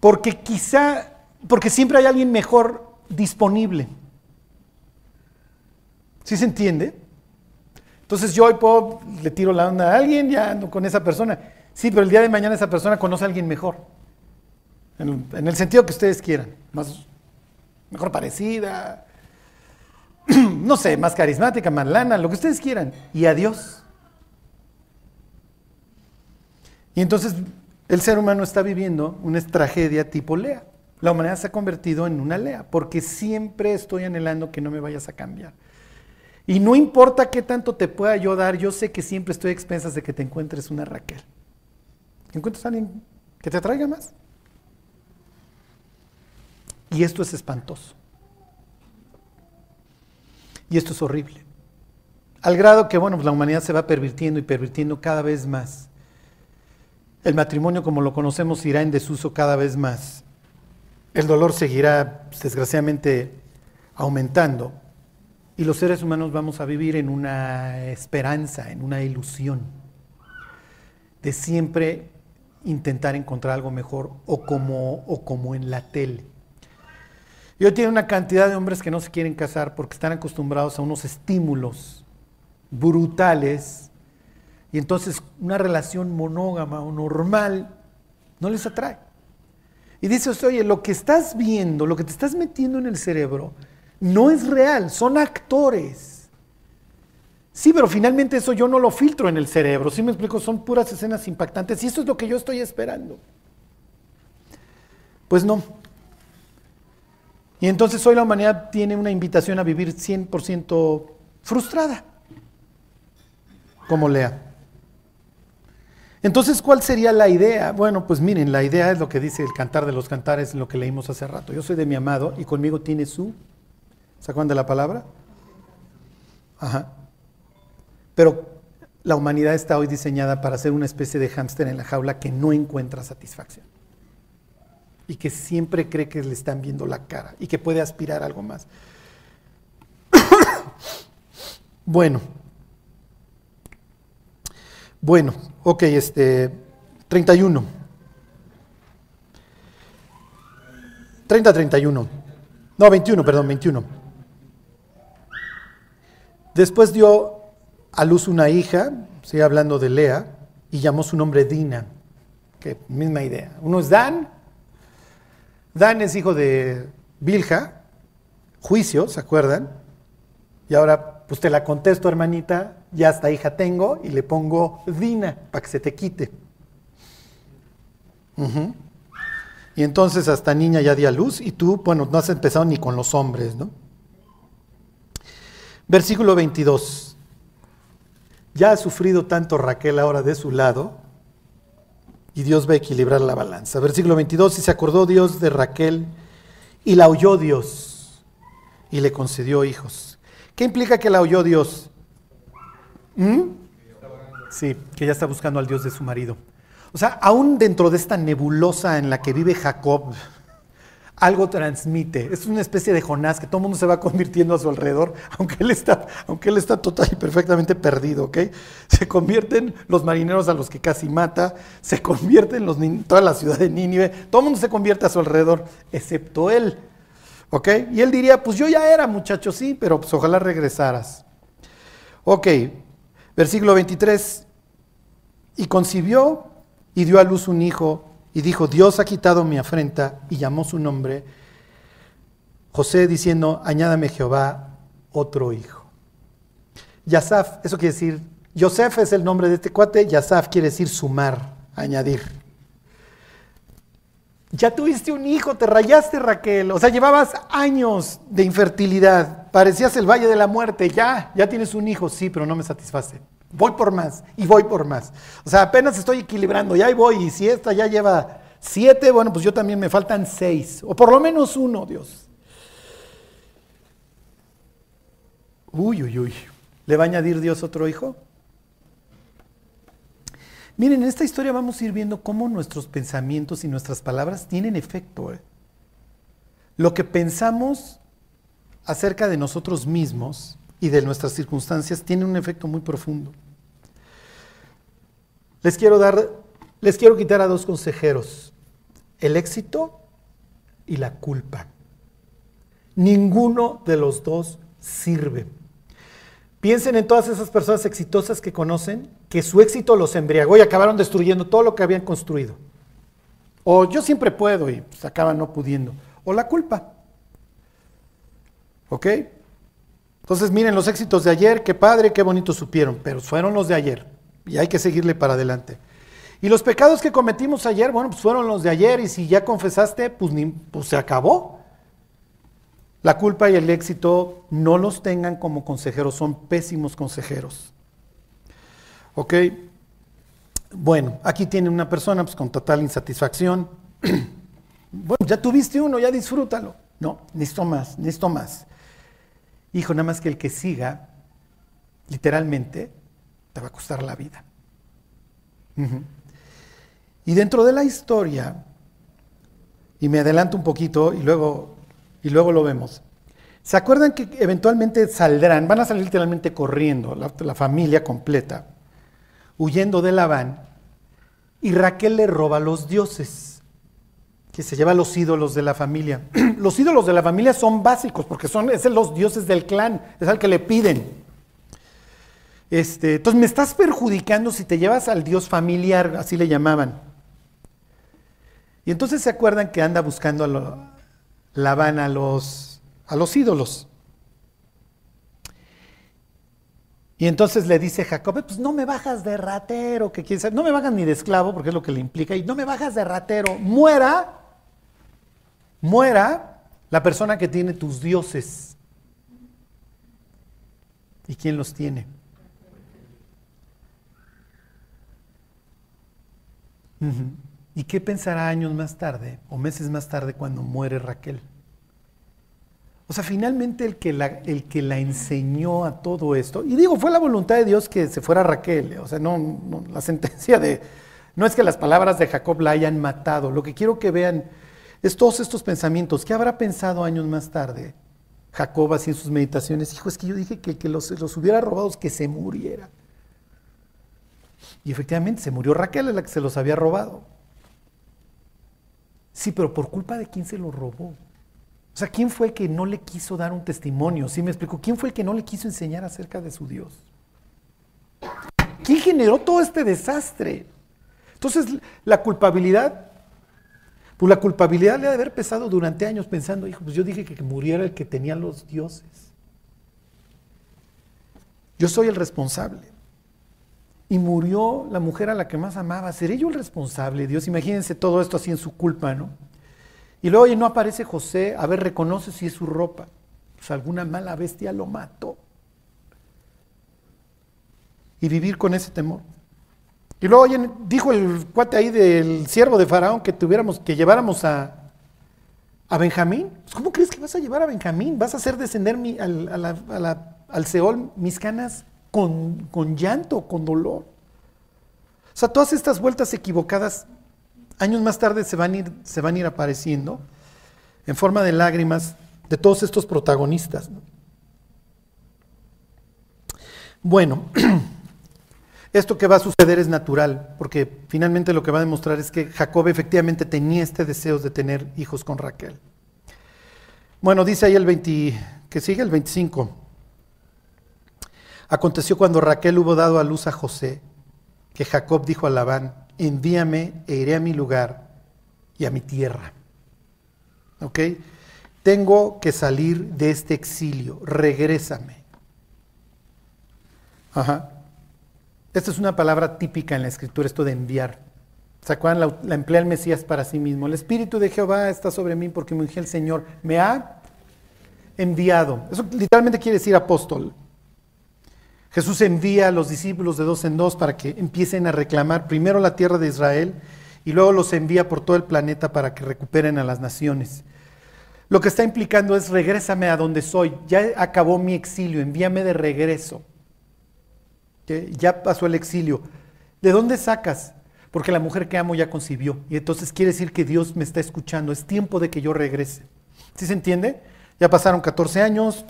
porque quizá, porque siempre hay alguien mejor disponible. ¿Sí se entiende? Entonces yo hoy puedo, le tiro la onda a alguien, ya ando con esa persona. Sí, pero el día de mañana esa persona conoce a alguien mejor. En, el sentido que ustedes quieran. Más, mejor parecida, no sé, más carismática, más lana, lo que ustedes quieran. Y a Dios. Y entonces el ser humano está viviendo una tragedia tipo Lea. La humanidad se ha convertido en una Lea, porque siempre estoy anhelando que no me vayas a cambiar. Y no importa qué tanto te pueda yo dar, yo sé que siempre estoy a expensas de que te encuentres una Raquel. ¿Encuentras a alguien que te atraiga más? Y esto es espantoso. Y esto es horrible. Al grado que, bueno, pues la humanidad se va pervirtiendo y pervirtiendo cada vez más. El matrimonio como lo conocemos irá en desuso cada vez más. El dolor seguirá, desgraciadamente, aumentando. Y los seres humanos vamos a vivir en una esperanza, en una ilusión de siempre intentar encontrar algo mejor o como, o como en la tele. Y hoy tiene una cantidad de hombres que no se quieren casar porque están acostumbrados a unos estímulos brutales y entonces una relación monógama o normal no les atrae. Y dice, oye, lo que estás viendo, lo que te estás metiendo en el cerebro, no es real, son actores. Sí, pero finalmente eso yo no lo filtro en el cerebro, ¿sí me explico? Son puras escenas impactantes y eso es lo que yo estoy esperando. Pues no, y entonces hoy la humanidad tiene una invitación a vivir 100% frustrada, como lea. Entonces, ¿cuál sería la idea? Bueno, pues miren, la idea es lo que dice el cantar de los cantares, lo que leímos hace rato. Yo soy de mi amado y conmigo tiene su... ¿Se acuerdan de la palabra? Ajá. Pero la humanidad está hoy diseñada para ser una especie de hámster en la jaula que no encuentra satisfacción y que siempre cree que le están viendo la cara y que puede aspirar a algo más. bueno. Bueno, ok, este 31. 30, 31. No, 21, perdón, 21. Después dio a luz una hija, sigue hablando de Lea, y llamó su nombre Dina. Que misma idea. Uno es Dan Dan es hijo de Bilja, juicio, ¿se acuerdan? Y ahora, pues te la contesto, hermanita, ya esta hija tengo y le pongo Dina para que se te quite. Y entonces hasta niña ya di a luz y tú, bueno, no has empezado ni con los hombres, ¿no? Versículo 22. Ya ha sufrido tanto Raquel ahora de su lado y Dios va a equilibrar la balanza. Versículo 22, y se acordó Dios de Raquel y la oyó Dios y le concedió hijos. ¿Qué implica que la oyó Dios? ¿Mm? Sí, que ya está buscando al Dios de su marido. O sea, aún dentro de esta nebulosa en la que vive Jacob, algo transmite. Es una especie de Jonás que todo el mundo se va convirtiendo a su alrededor, aunque él está, aunque él está total y perfectamente perdido, ¿ok? Se convierten los marineros a los que casi mata, se convierten toda la ciudad de Nínive, todo el mundo se convierte a su alrededor, excepto él, ¿ok? Y él diría, pues yo ya era muchacho, sí, pero pues ojalá regresaras. Ok, versículo 23, y concibió y dio a luz un hijo y dijo, Dios ha quitado mi afrenta y llamó su nombre. José diciendo, añádame Jehová otro hijo. Yasaf, eso quiere decir, Yosef es el nombre de este cuate, Yasaf quiere decir sumar, añadir. Ya tuviste un hijo, te rayaste Raquel, o sea, llevabas años de infertilidad, parecías el valle de la muerte, ya, ya tienes un hijo, sí, pero no me satisface voy por más y voy por más. O sea, apenas estoy equilibrando, ya voy, y si esta ya lleva siete, bueno, pues yo también me faltan seis, o por lo menos uno, Dios. Uy, uy, uy. ¿Le va a añadir Dios otro hijo? Miren, en esta historia vamos a ir viendo cómo nuestros pensamientos y nuestras palabras tienen efecto. ¿eh? Lo que pensamos acerca de nosotros mismos y de nuestras circunstancias tiene un efecto muy profundo. Les quiero dar, les quiero quitar a dos consejeros, el éxito y la culpa. Ninguno de los dos sirve. Piensen en todas esas personas exitosas que conocen, que su éxito los embriagó y acabaron destruyendo todo lo que habían construido. O yo siempre puedo y se acaban no pudiendo. O la culpa. ¿Ok? Entonces miren los éxitos de ayer, qué padre, qué bonito supieron, pero fueron los de ayer y hay que seguirle para adelante. Y los pecados que cometimos ayer, bueno, pues fueron los de ayer y si ya confesaste, pues, ni, pues se acabó. La culpa y el éxito no los tengan como consejeros, son pésimos consejeros. ¿Ok? Bueno, aquí tiene una persona pues, con total insatisfacción. bueno, ya tuviste uno, ya disfrútalo. No, necesito más, necesito más. Hijo, nada más que el que siga, literalmente, te va a costar la vida. Y dentro de la historia, y me adelanto un poquito y luego, y luego lo vemos. ¿Se acuerdan que eventualmente saldrán, van a salir literalmente corriendo, la, familia completa, huyendo de Labán, y Raquel le roba los dioses? Que se lleva los ídolos de la familia. Los ídolos de la familia son básicos porque son es los dioses del clan, es al que le piden. Este, entonces me estás perjudicando si te llevas al dios familiar, así le llamaban. Y entonces se acuerdan que anda buscando a lo, a los, a los ídolos. Y entonces le dice Jacob, pues no me bajas de ratero, que quién no me bajas ni de esclavo, porque es lo que le implica, y no me bajas de ratero, muera muera la persona que tiene tus dioses. ¿Y quién los tiene? ¿Y qué pensará años más tarde o meses más tarde cuando muere Raquel? O sea, finalmente el que, la, el que la enseñó a todo esto, y digo, fue la voluntad de Dios que se fuera Raquel, o sea, no la sentencia de, no es que las palabras de Jacob la hayan matado, lo que quiero que vean es todos estos pensamientos. ¿Qué habrá pensado años más tarde Jacob así en sus meditaciones? Hijo, es que yo dije que el que los, los hubiera robado que se muriera. Y efectivamente se murió Raquel, la que se los había robado. Sí, pero por culpa de quién se los robó. O sea, ¿quién fue el que no le quiso dar un testimonio? ¿Sí me explico? ¿Quién fue el que no le quiso enseñar acerca de su Dios? ¿Quién generó todo este desastre? Entonces, la culpabilidad pues la culpabilidad le ha de haber pesado durante años pensando, hijo, pues yo dije que muriera el que tenía los dioses. Yo soy el responsable. Y murió la mujer a la que más amaba. ¿Seré yo el responsable? Dios, imagínense todo esto así en su culpa, ¿no? Y luego, oye, no aparece José, a ver, reconoce si es su ropa. Pues alguna mala bestia lo mató. Y vivir con ese temor. Y luego dijo el cuate ahí del siervo de Faraón que tuviéramos, que lleváramos a, a Benjamín. Pues, ¿Cómo crees que vas a llevar a Benjamín? ¿Vas a hacer descender al, al Seol mis canas con, con llanto, con dolor? O sea, todas estas vueltas equivocadas, años más tarde se van ir, se van a ir apareciendo en forma de lágrimas de todos estos protagonistas. Bueno. Esto que va a suceder es natural, porque finalmente lo que va a demostrar es que Jacob efectivamente tenía este deseo de tener hijos con Raquel. Bueno, dice ahí el 20, que sigue el 25. Aconteció cuando Raquel hubo dado a luz a José, que Jacob dijo a Labán, envíame e iré a mi lugar y a mi tierra. ¿Ok? Tengo que salir de este exilio, regrésame. Ajá. Esta es una palabra típica en la escritura, esto de enviar. ¿Se acuerdan? La, emplea el Mesías para sí mismo. El Espíritu de Jehová está sobre mí porque me el Señor. Me ha enviado. Eso literalmente quiere decir apóstol. Jesús envía a los discípulos de dos en dos para que empiecen a reclamar primero la tierra de Israel y luego los envía por todo el planeta para que recuperen a las naciones. Lo que está implicando es regrésame a donde soy. Ya acabó mi exilio, envíame de regreso ya pasó el exilio. ¿De dónde sacas? Porque la mujer que amo ya concibió. Y entonces quiere decir que Dios me está escuchando. Es tiempo de que yo regrese. ¿Sí se entiende? Ya pasaron 14 años.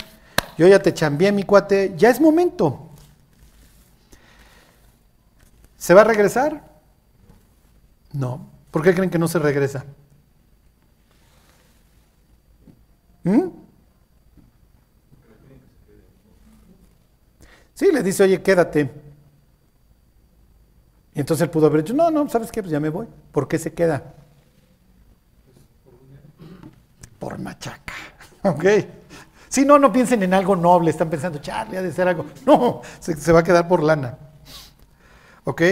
Yo ya te chambié, mi cuate. Ya es momento. ¿Se va a regresar? No. ¿Por qué creen que no se regresa? ¿Mm? Sí, le dice, oye, quédate. Y entonces él pudo haber dicho, no, no, ¿sabes qué? Pues ya me voy. ¿Por qué se queda? Por machaca. ¿Ok? Si no, no piensen en algo noble, están pensando, Charlie, ha de ser algo. No, se, va a quedar por lana. ¿Ok?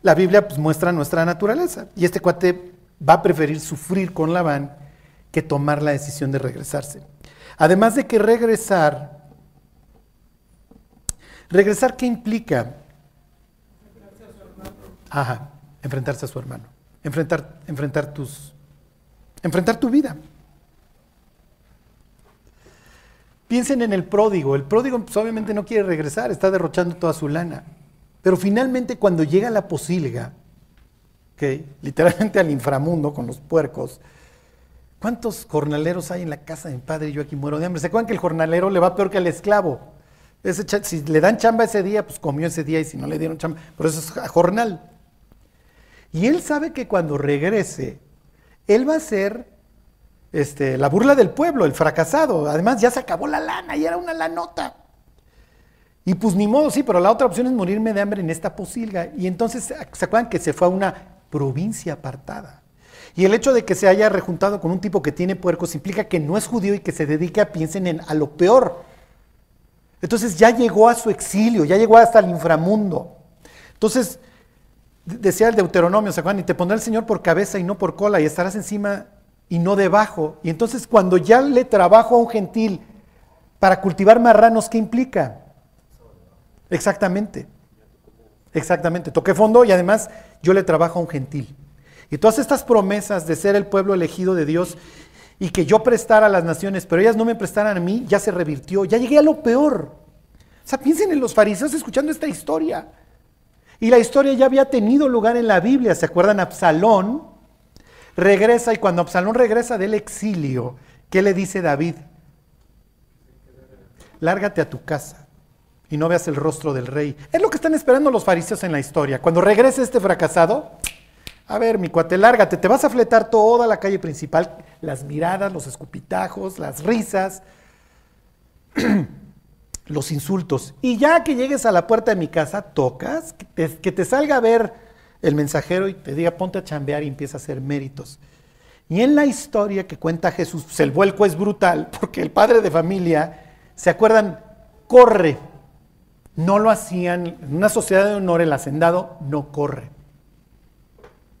La Biblia pues, muestra nuestra naturaleza. Y este cuate va a preferir sufrir con Labán que tomar la decisión de regresarse. Además de que regresar, regresar ¿qué implica? Enfrentarse a su hermano. Ajá, enfrentarse a su hermano. Enfrentar, enfrentar tus, enfrentar tu vida. Piensen en el pródigo. El pródigo pues, obviamente no quiere regresar, está derrochando toda su lana. Pero finalmente cuando llega la posilga, literalmente al inframundo con los puercos, ¿cuántos jornaleros hay en la casa de mi padre y yo aquí muero de hambre? ¿Se acuerdan que el jornalero le va peor que al esclavo? Ese, si le dan chamba ese día, pues comió ese día y si no le dieron chamba, por eso es jornal. Y él sabe que cuando regrese, él va a ser este, la burla del pueblo, el fracasado. Además, ya se acabó la lana y era una lanota. Y pues ni modo, sí, pero la otra opción es morirme de hambre en esta posilga. Y entonces, ¿se acuerdan que se fue a una provincia apartada? Y el hecho de que se haya rejuntado con un tipo que tiene puercos implica que no es judío y que se dedica, piensen en a lo peor. Entonces ya llegó a su exilio, ya llegó hasta el inframundo. Entonces, decía el Deuteronomio, ¿se acuerdan? Y te pondrá el Señor por cabeza y no por cola, y estarás encima y no debajo. Y entonces cuando ya le trabajo a un gentil para cultivar marranos, ¿qué implica? Exactamente. Exactamente. Toqué fondo y además yo le trabajo a un gentil. Y todas estas promesas de ser el pueblo elegido de Dios y que yo prestara a las naciones, pero ellas no me prestaran a mí, ya se revirtió. Ya llegué a lo peor. O sea, piensen en los fariseos escuchando esta historia. Y la historia ya había tenido lugar en la Biblia. ¿Se acuerdan? Absalón regresa y cuando Absalón regresa del exilio, ¿qué le dice David? Lárgate a tu casa y no veas el rostro del rey. Es lo que están esperando los fariseos en la historia. Cuando regrese este fracasado, a ver, mi cuate, lárgate, te vas a fletar toda la calle principal, las miradas, los escupitajos, las risas, los insultos. Y ya que llegues a la puerta de mi casa, tocas, que te salga a ver el mensajero y te diga ponte a chambear y empieza a hacer méritos. Y en la historia que cuenta Jesús, pues el vuelco es brutal, porque el padre de familia, ¿se acuerdan? Corre. No lo hacían, en una sociedad de honor el hacendado no corre.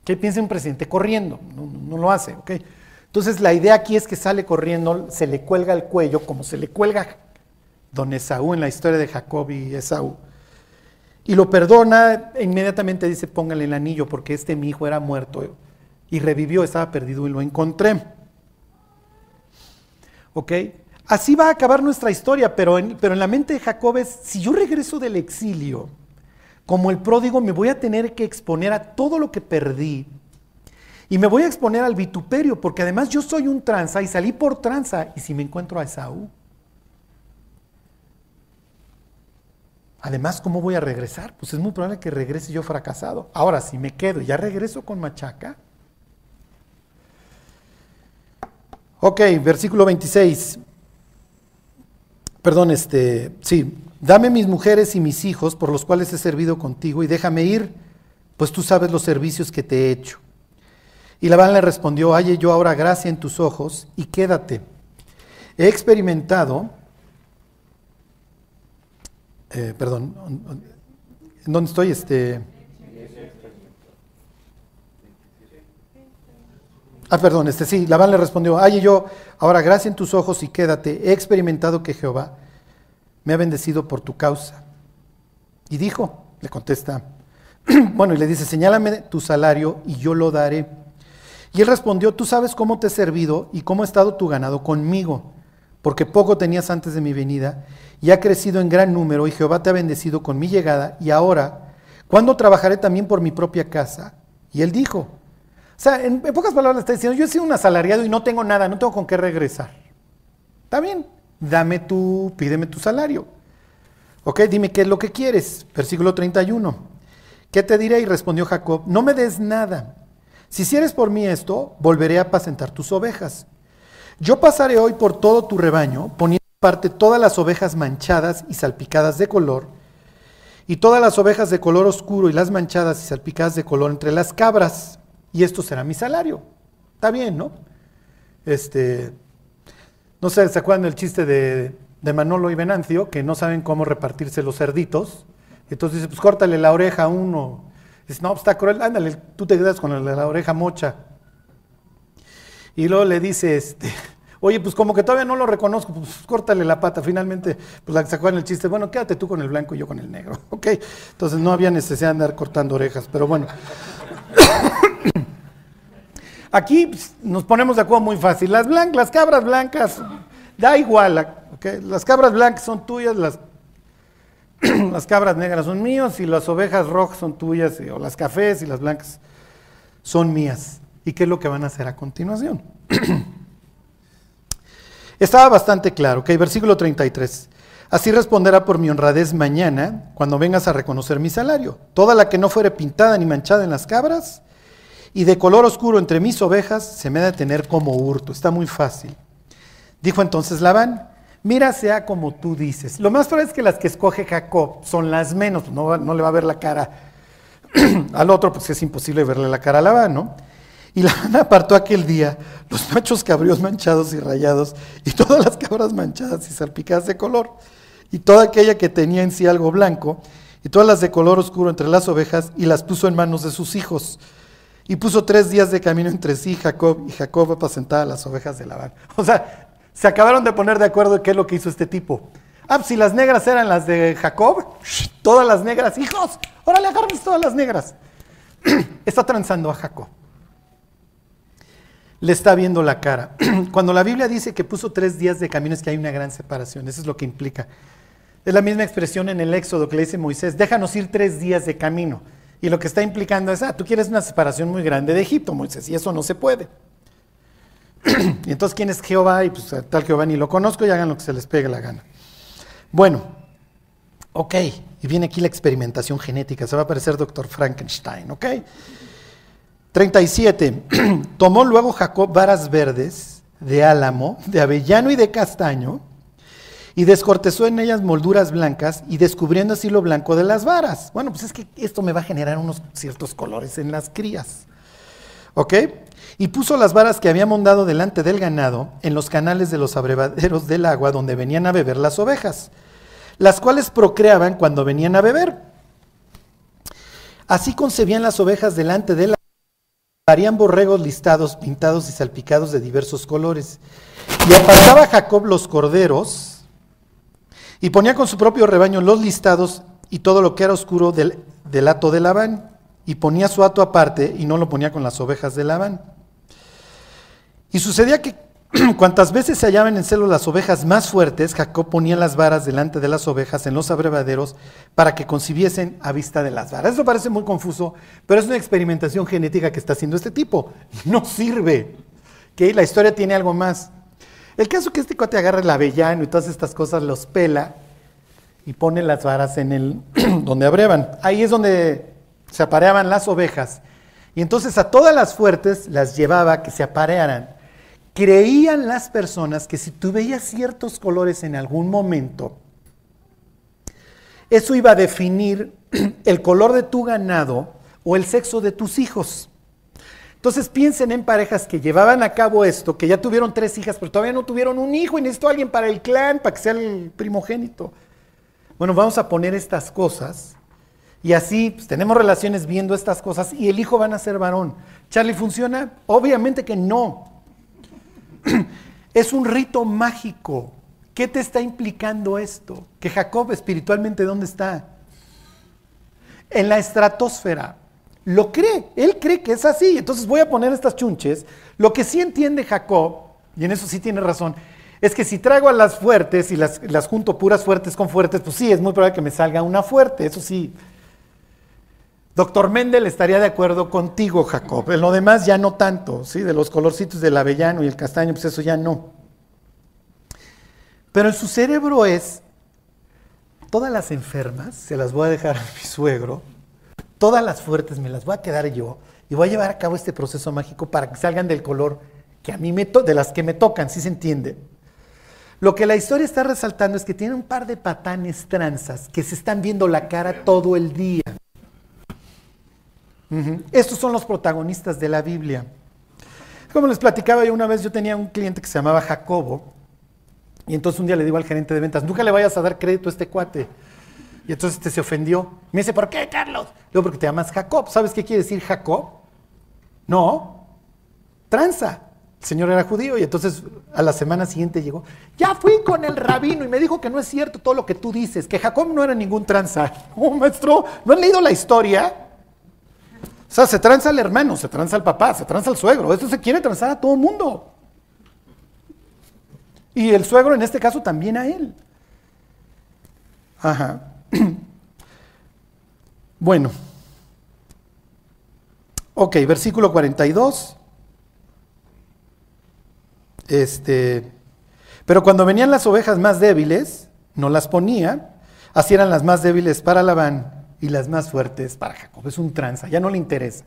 ¿Qué piensa un presidente? Corriendo, no, lo hace, ¿ok? Entonces la idea aquí es que sale corriendo, se le cuelga el cuello, como se le cuelga don Esaú en la historia de Jacob y Esaú. Y lo perdona, e inmediatamente dice, póngale el anillo, porque este mi hijo era muerto y revivió, estaba perdido y lo encontré. Así va a acabar nuestra historia, pero en, pero en la mente de Jacob es, si yo regreso del exilio, como el pródigo, me voy a tener que exponer a todo lo que perdí. Y me voy a exponer al vituperio, porque además yo soy un tranza y salí por tranza. ¿Y si me encuentro a Esaú? Además, ¿cómo voy a regresar? Pues es muy probable que regrese yo fracasado. Ahora, si me quedo y ya regreso con machaca. Ok, versículo 26. Perdón, este, sí. Dame mis mujeres y mis hijos por los cuales he servido contigo y déjame ir, pues tú sabes los servicios que te he hecho. Y Labán le respondió, halle yo ahora gracia en tus ojos y quédate. He experimentado eh, perdón, ¿en dónde estoy? Este, ah, perdón, este sí, Labán le respondió, ay yo, ahora gracia en tus ojos y quédate, he experimentado que Jehová me ha bendecido por tu causa. Y dijo, le contesta, bueno, y le dice, señálame tu salario y yo lo daré. Y él respondió, tú sabes cómo te he servido y cómo ha estado tu ganado conmigo, porque poco tenías antes de mi venida y ha crecido en gran número, y Jehová te ha bendecido con mi llegada, y ahora, ¿cuándo trabajaré también por mi propia casa? Y él dijo, o sea, en, pocas palabras está diciendo, yo he sido un asalariado y no tengo nada, no tengo con qué regresar. Está bien, dame tu, pídeme tu salario. Ok, dime qué es lo que quieres. Versículo 31. ¿Qué te diré? Y respondió Jacob, no me des nada. Si hicieres por mí esto, volveré a apacentar tus ovejas. Yo pasaré hoy por todo tu rebaño, poniendo parte todas las ovejas manchadas y salpicadas de color, y todas las ovejas de color oscuro y las manchadas y salpicadas de color entre las cabras, y esto será mi salario. Está bien, ¿no? Este, no sé, ¿se acuerdan del chiste de, de Manolo y Venancio, que no saben cómo repartirse los cerditos? Entonces dice, pues córtale la oreja a uno. Dice, no, pues está cruel, ándale, tú te quedas con la, oreja mocha. Y luego le dice, este, oye, pues como que todavía no lo reconozco, pues córtale la pata. Finalmente, pues la sacó en el chiste, bueno, quédate tú con el blanco y yo con el negro, ¿ok? Entonces no había necesidad de andar cortando orejas, pero bueno. Aquí pues, nos ponemos de acuerdo muy fácil. Las, blancas, las cabras blancas, da igual, ¿ok? Las cabras blancas son tuyas, las las cabras negras son míos y las ovejas rojas son tuyas, o las cafés y las blancas son mías. ¿Y qué es lo que van a hacer a continuación? Estaba bastante claro, ok, versículo 33. Así responderá por mi honradez mañana, cuando vengas a reconocer mi salario. Toda la que no fuere pintada ni manchada en las cabras, y de color oscuro entre mis ovejas, se me ha de tener como hurto. Está muy fácil. Dijo entonces Labán, mira sea como tú dices. Lo más probable es que las que escoge Jacob son las menos, no, no le va a ver la cara al otro, pues es imposible verle la cara a Labán, ¿no? Y Labán apartó aquel día los machos cabríos manchados y rayados, y todas las cabras manchadas y salpicadas de color, y toda aquella que tenía en sí algo blanco, y todas las de color oscuro entre las ovejas, y las puso en manos de sus hijos. Y puso tres días de camino entre sí Jacob, y Jacob apacentaba las ovejas de Labán. O sea, se acabaron de poner de acuerdo qué es lo que hizo este tipo. Ah, pues si las negras eran las de Jacob, todas las negras, hijos, órale, agarren todas las negras. Está transando a Jacob. Le está viendo la cara. Cuando la Biblia dice que puso tres días de camino es que hay una gran separación. Eso es lo que implica. Es la misma expresión en el Éxodo que le dice Moisés, déjanos ir tres días de camino. Y lo que está implicando es, ah, tú quieres una separación muy grande de Egipto, Moisés, y eso no se puede. y entonces, ¿quién es Jehová? Y pues tal Jehová ni lo conozco y hagan lo que se les pegue la gana. Bueno, ok, y viene aquí la experimentación genética, se va a parecer doctor Frankenstein, ok. 37. Tomó luego Jacob varas verdes de álamo, de avellano y de castaño, y descortezó en ellas molduras blancas y descubriendo así lo blanco de las varas. Bueno, pues es que esto me va a generar unos ciertos colores en las crías. ¿Ok? Y puso las varas que había mondado delante del ganado en los canales de los abrevaderos del agua donde venían a beber las ovejas, las cuales procreaban cuando venían a beber. Así concebían las ovejas delante del agua. Harían borregos listados, pintados y salpicados de diversos colores. Y apartaba Jacob los corderos y ponía con su propio rebaño los listados y todo lo que era oscuro del, del hato de Labán. Y ponía su hato aparte y no lo ponía con las ovejas de Labán. Y sucedía que cuantas veces se hallaban en celo las ovejas más fuertes, Jacob ponía las varas delante de las ovejas en los abrevaderos para que concibiesen a vista de las varas. Eso parece muy confuso, pero es una experimentación genética que está haciendo este tipo. No sirve. Que la historia tiene algo más. El caso que este cuate agarra el avellano y todas estas cosas los pela y pone las varas en el donde abrevan. Ahí es donde se apareaban las ovejas. Y entonces a todas las fuertes las llevaba que se aparearan Creían las personas que si tú veías ciertos colores en algún momento, eso iba a definir el color de tu ganado o el sexo de tus hijos. Entonces piensen en parejas que llevaban a cabo esto, que ya tuvieron tres hijas, pero todavía no tuvieron un hijo y necesitó alguien para el clan, para que sea el primogénito. Bueno, vamos a poner estas cosas y así pues, tenemos relaciones viendo estas cosas y el hijo van a ser varón. ¿Charlie funciona? Obviamente que no. es un rito mágico. ¿Qué te está implicando esto? Que Jacob espiritualmente, ¿dónde está? En la estratosfera. Lo cree, él cree que es así. Entonces voy a poner estas chunches. Lo que sí entiende Jacob, y en eso sí tiene razón, es que si traigo a las fuertes y las, las junto puras fuertes con fuertes, pues sí, es muy probable que me salga una fuerte. Eso sí, Doctor Mendel estaría de acuerdo contigo, Jacob. En lo demás ya no tanto, ¿sí? De los colorcitos del avellano y el castaño, pues eso ya no. Pero en su cerebro es, todas las enfermas se las voy a dejar a mi suegro, todas las fuertes me las voy a quedar yo y voy a llevar a cabo este proceso mágico para que salgan del color que a mí me de las que me tocan, ¿sí se entiende? Lo que la historia está resaltando es que tiene un par de patanes tranzas que se están viendo la cara todo el día. Estos son los protagonistas de la Biblia. Como les platicaba yo una vez, yo tenía un cliente que se llamaba Jacobo, y entonces un día le digo al gerente de ventas, nunca le vayas a dar crédito a este cuate. Y entonces este se ofendió. Me dice, ¿por qué, Carlos? Digo, porque te llamas Jacob. ¿Sabes qué quiere decir Jacob? No, tranza. El señor era judío y entonces a la semana siguiente llegó. Ya fui con el rabino y me dijo que no es cierto todo lo que tú dices, que Jacob no era ningún tranza. Oh, maestro, ¿no han leído la historia? O sea, se tranza al hermano, se tranza al papá, se tranza al suegro. Esto se quiere transar a todo el mundo. Y el suegro en este caso también a él. Ajá. Bueno. Ok, versículo 42. Este, pero cuando venían las ovejas más débiles, no las ponía, así eran las más débiles para Labán y las más fuertes para Jacob. Es un tranza, ya no le interesa.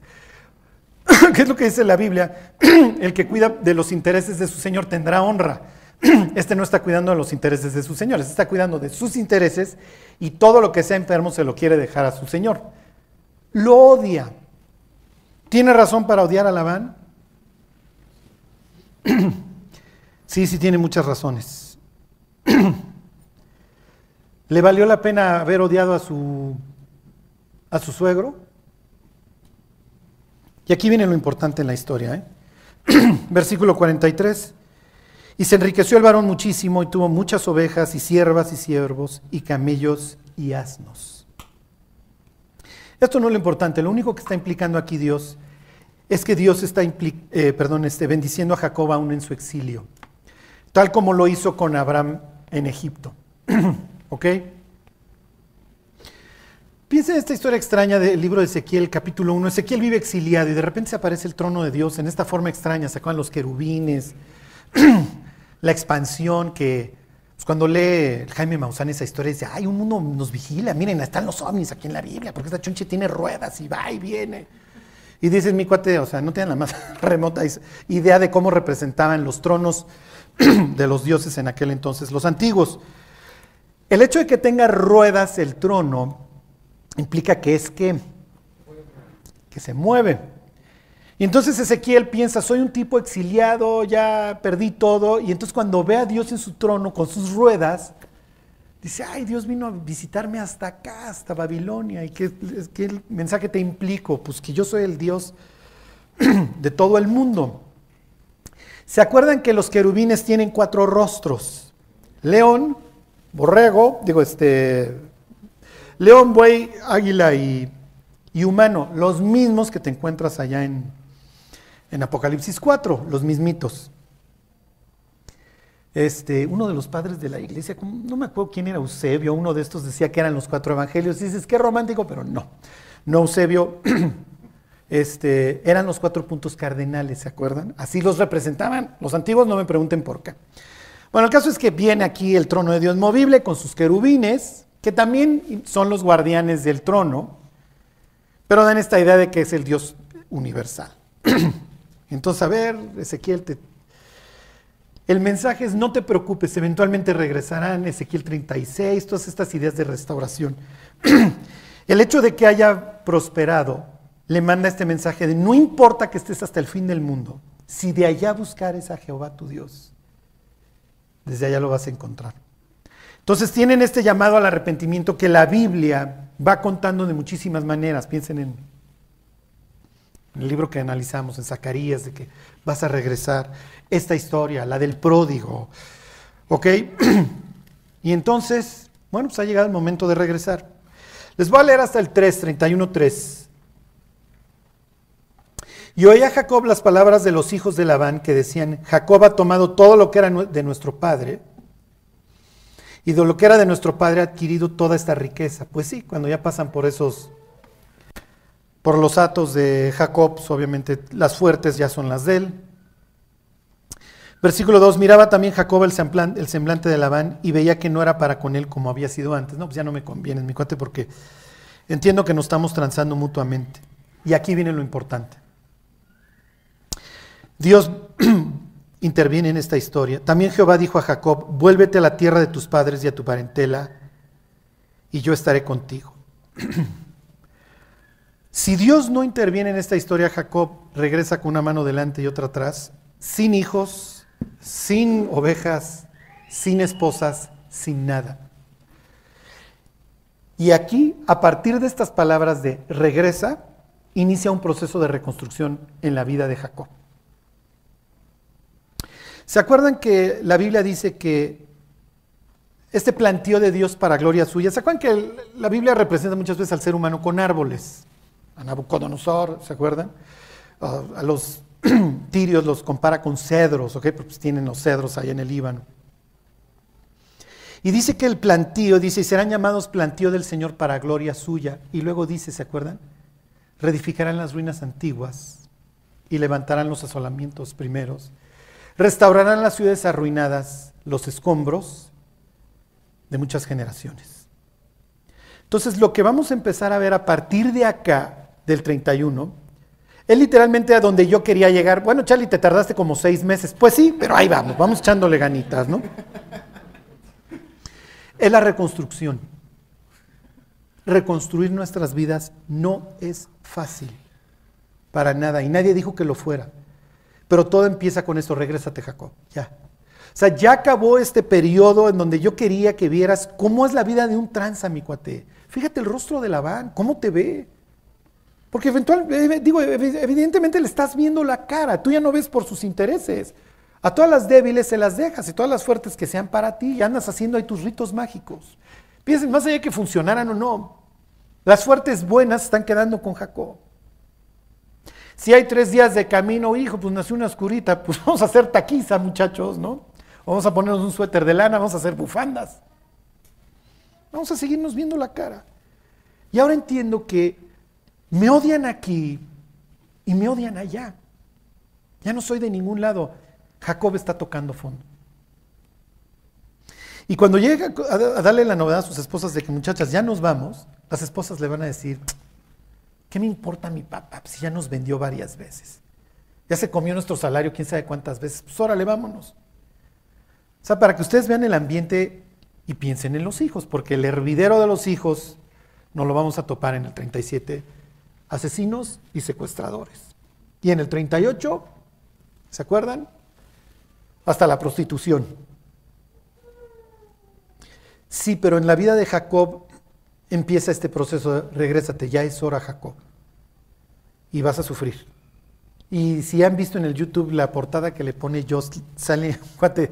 ¿Qué es lo que dice la Biblia? El que cuida de los intereses de su Señor tendrá honra. Este no está cuidando de los intereses de su Señor, este está cuidando de sus intereses y todo lo que sea enfermo se lo quiere dejar a su Señor. Lo odia. ¿Tiene razón para odiar a Labán? Sí, sí tiene muchas razones. ¿Le valió la pena haber odiado a su, a su suegro? Y aquí viene lo importante en la historia. ¿eh? Versículo 43. Y se enriqueció el varón muchísimo y tuvo muchas ovejas y siervas y siervos y camellos y asnos. Esto no es lo importante, lo único que está implicando aquí Dios es que Dios está eh, este, bendiciendo a Jacob aún en su exilio tal como lo hizo con Abraham en Egipto. ¿Ok? Piensa en esta historia extraña del libro de Ezequiel, capítulo 1. Ezequiel vive exiliado y de repente se aparece el trono de Dios en esta forma extraña. Se acaban los querubines, la expansión que pues, cuando lee Jaime Maussan esa historia dice, ay, un mundo nos vigila, miren, están los ovnis aquí en la Biblia, porque esta chunche tiene ruedas y va y viene. Y dices, mi cuate, o sea, no tienen la más remota idea de cómo representaban los tronos de los dioses en aquel entonces, los antiguos. El hecho de que tenga ruedas el trono implica que es que, que se mueve. Y entonces Ezequiel piensa, soy un tipo exiliado, ya perdí todo. Y entonces cuando ve a Dios en su trono con sus ruedas, dice, ay, Dios vino a visitarme hasta acá, hasta Babilonia. ¿Y qué, qué mensaje te implico? Pues que yo soy el Dios de todo el mundo. ¿Se acuerdan que los querubines tienen cuatro rostros? León, borrego, digo este, león, buey, águila y, humano, los mismos que te encuentras allá en, en Apocalipsis 4, los mismitos. Este, uno de los padres de la iglesia, no me acuerdo quién era Eusebio, uno de estos decía que eran los cuatro evangelios. Y dices, qué romántico, pero no. No Eusebio este, eran los cuatro puntos cardenales, ¿se acuerdan? Así los representaban los antiguos, no me pregunten por qué. Bueno, el caso es que viene aquí el trono de Dios movible con sus querubines, que también son los guardianes del trono, pero dan esta idea de que es el Dios universal. Entonces, a ver, Ezequiel, el mensaje es no te preocupes, eventualmente regresarán, Ezequiel 36, todas estas ideas de restauración. el hecho de que haya prosperado le manda este mensaje de no importa que estés hasta el fin del mundo, si de allá buscares a Jehová tu Dios, desde allá lo vas a encontrar. Entonces tienen este llamado al arrepentimiento que la Biblia va contando de muchísimas maneras. Piensen en, el libro que analizamos, en Zacarías, de que vas a regresar. Esta historia, la del pródigo. ¿Ok? y entonces, bueno, pues ha llegado el momento de regresar. Les voy a leer hasta el 3, 31, 3. Y oía Jacob las palabras de los hijos de Labán que decían, Jacob ha tomado todo lo que era de nuestro padre y de lo que era de nuestro padre ha adquirido toda esta riqueza. Pues sí, cuando ya pasan por esos, por los atos de Jacob, pues obviamente las fuertes ya son las de él. Versículo 2, miraba también Jacob el semblante, el semblante de Labán y veía que no era para con él como había sido antes. No, pues ya no me conviene, mi cuate, porque entiendo que nos estamos transando mutuamente. Y aquí viene lo importante. Dios interviene en esta historia. También Jehová dijo a Jacob, vuélvete a la tierra de tus padres y a tu parentela, y yo estaré contigo. si Dios no interviene en esta historia, Jacob regresa con una mano delante y otra atrás, sin hijos, sin ovejas, sin esposas, sin nada. Y aquí, a partir de estas palabras de regresa, inicia un proceso de reconstrucción en la vida de Jacob. ¿Se acuerdan que la Biblia dice que este plantío de Dios para gloria suya, ¿se acuerdan que la Biblia representa muchas veces al ser humano con árboles? A Nabucodonosor, ¿se acuerdan? a los tirios los compara con cedros, ¿ok? Pues tienen los cedros ahí en el Líbano. Y dice que el plantío, dice, y serán llamados plantío del Señor para gloria suya. Y luego dice, ¿se acuerdan? Reedificarán las ruinas antiguas y levantarán los asolamientos primeros. Restaurarán las ciudades arruinadas, los escombros de muchas generaciones. Entonces, lo que vamos a empezar a ver a partir de acá, del 31, es literalmente a donde yo quería llegar. Bueno, Charlie, te tardaste como seis meses. Pues sí, pero ahí vamos, vamos echándole ganitas, ¿no? Es la reconstrucción. Reconstruir nuestras vidas no es fácil, para nada, y nadie dijo que lo fuera. Pero todo empieza con esto, regrésate Jacob, ya. O sea, ya acabó este periodo en donde yo quería que vieras cómo es la vida de un tranza, mi cuate. Fíjate el rostro de Labán, cómo te ve. Porque eventualmente, eh, digo, evidentemente le estás viendo la cara, tú ya no ves por sus intereses. A todas las débiles se las dejas y todas las fuertes que sean para ti, y andas haciendo ahí tus ritos mágicos. Piensen, más allá de que funcionaran o no, las fuertes buenas están quedando con Jacob. Si hay tres días de camino, hijo, pues nació una oscurita, pues vamos a hacer taquiza, muchachos, ¿no? Vamos a ponernos un suéter de lana, vamos a hacer bufandas. Vamos a seguirnos viendo la cara. Y ahora entiendo que me odian aquí y me odian allá. Ya no soy de ningún lado. Jacob está tocando fondo. Y cuando llega a darle la novedad a sus esposas de que muchachas ya nos vamos, las esposas le van a decir, ¿qué me importa mi papá si ya nos vendió varias veces? Ya se comió nuestro salario quién sabe cuántas veces, pues órale, vámonos. O sea, para que ustedes vean el ambiente y piensen en los hijos, porque el hervidero de los hijos no lo vamos a topar en el 37, asesinos y secuestradores. Y en el 38, ¿se acuerdan? hasta la prostitución. Sí, pero en la vida de Jacob empieza este proceso de regrésate, ya es hora Jacob. Y vas a sufrir. Y si han visto en el YouTube la portada que le pone Jost, sale cuate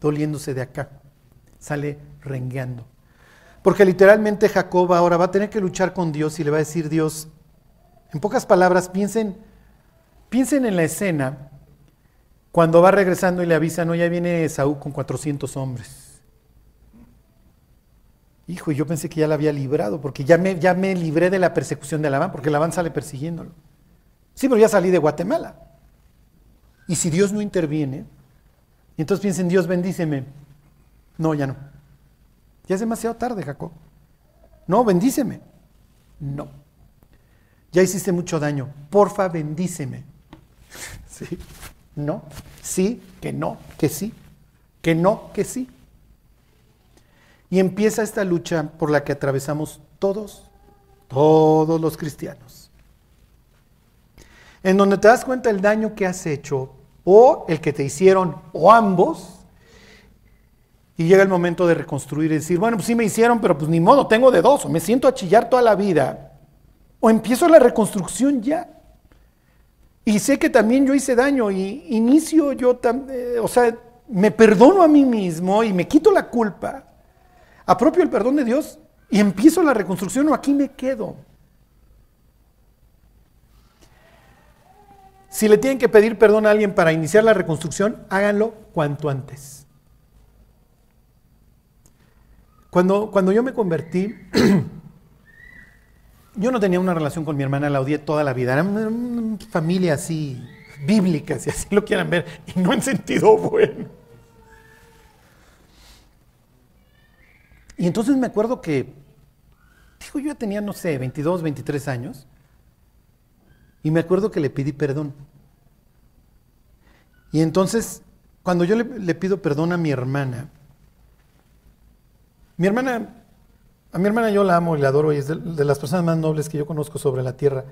doliéndose de acá, sale rengueando. Porque literalmente Jacob ahora va a tener que luchar con Dios y le va a decir Dios, en pocas palabras, piensen, piensen en la escena cuando va regresando y le avisa, no, ya viene Saúl con 400 hombres. Hijo, yo pensé que ya la había librado, porque ya me, ya me libré de la persecución de Labán, porque Labán sale persiguiéndolo. Sí, pero ya salí de Guatemala. Y si Dios no interviene, entonces piensen, Dios bendíceme. No, ya no. Ya es demasiado tarde, Jacob. No, bendíceme. No. Ya hiciste mucho daño. Porfa, bendíceme. sí no, sí, que no, que sí, que no, que sí. Y empieza esta lucha por la que atravesamos todos, todos los cristianos. En donde te das cuenta el daño que has hecho, o el que te hicieron, o ambos, y llega el momento de reconstruir y decir, bueno, pues sí me hicieron, pero pues ni modo, tengo de dos, o me siento a chillar toda la vida, o empiezo la reconstrucción ya. Y sé que también yo hice daño y inicio yo eh, o sea, me perdono a mí mismo y me quito la culpa, apropio el perdón de Dios y empiezo la reconstrucción o aquí me quedo. Si le tienen que pedir perdón a alguien para iniciar la reconstrucción, háganlo cuanto antes. Cuando, cuando yo me convertí, Yo no tenía una relación con mi hermana, la odié toda la vida. Era una familia así, bíblica, si así lo quieran ver, y no en sentido bueno. Y entonces me acuerdo que, digo, yo ya tenía, no sé, 22, 23 años, y me acuerdo que le pedí perdón. Y entonces cuando yo le, pido perdón a mi hermana, mi hermana, a mi hermana yo la amo y la adoro y es de las personas más nobles que yo conozco sobre la tierra,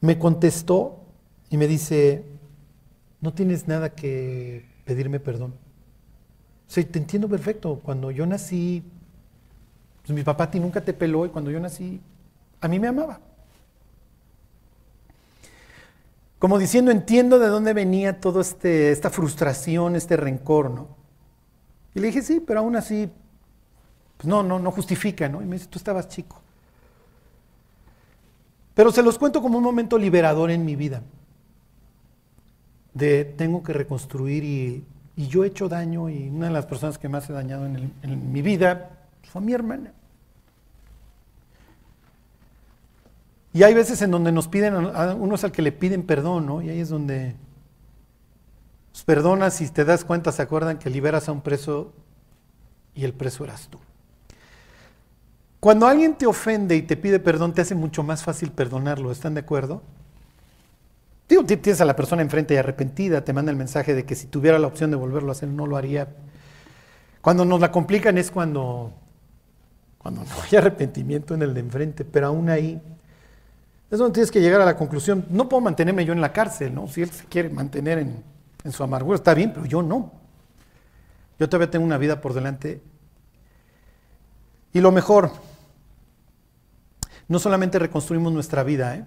me contestó y me dice, no tienes nada que pedirme perdón. Sí, te entiendo perfecto. Cuando yo nací, pues mi papá a ti nunca te peló y cuando yo nací, a mí me amaba. Como diciendo, entiendo de dónde venía toda este, esta frustración, este rencor, ¿no? Y le dije, sí, pero aún así, pues no, no, no justifica, ¿no? Y me dice, tú estabas chico. Pero se los cuento como un momento liberador en mi vida de tengo que reconstruir y, yo he hecho daño y una de las personas que más he dañado en, mi vida fue mi hermana. Y hay veces en donde nos piden, uno es al que le piden perdón, ¿no? Y ahí es donde pues, perdonas y te das cuenta, se acuerdan que liberas a un preso y el preso eras tú. Cuando alguien te ofende y te pide perdón, te hace mucho más fácil perdonarlo, ¿están de acuerdo? Tienes a la persona enfrente y arrepentida, te manda el mensaje de que si tuviera la opción de volverlo a hacer, no lo haría. Cuando nos la complican es cuando, cuando no hay arrepentimiento en el de enfrente, pero aún ahí es donde tienes que llegar a la conclusión, no puedo mantenerme yo en la cárcel, ¿no? Si él se quiere mantener en, en su amargura, está bien, pero yo no. Yo todavía tengo una vida por delante. Y lo mejor, no solamente reconstruimos nuestra vida, ¿eh?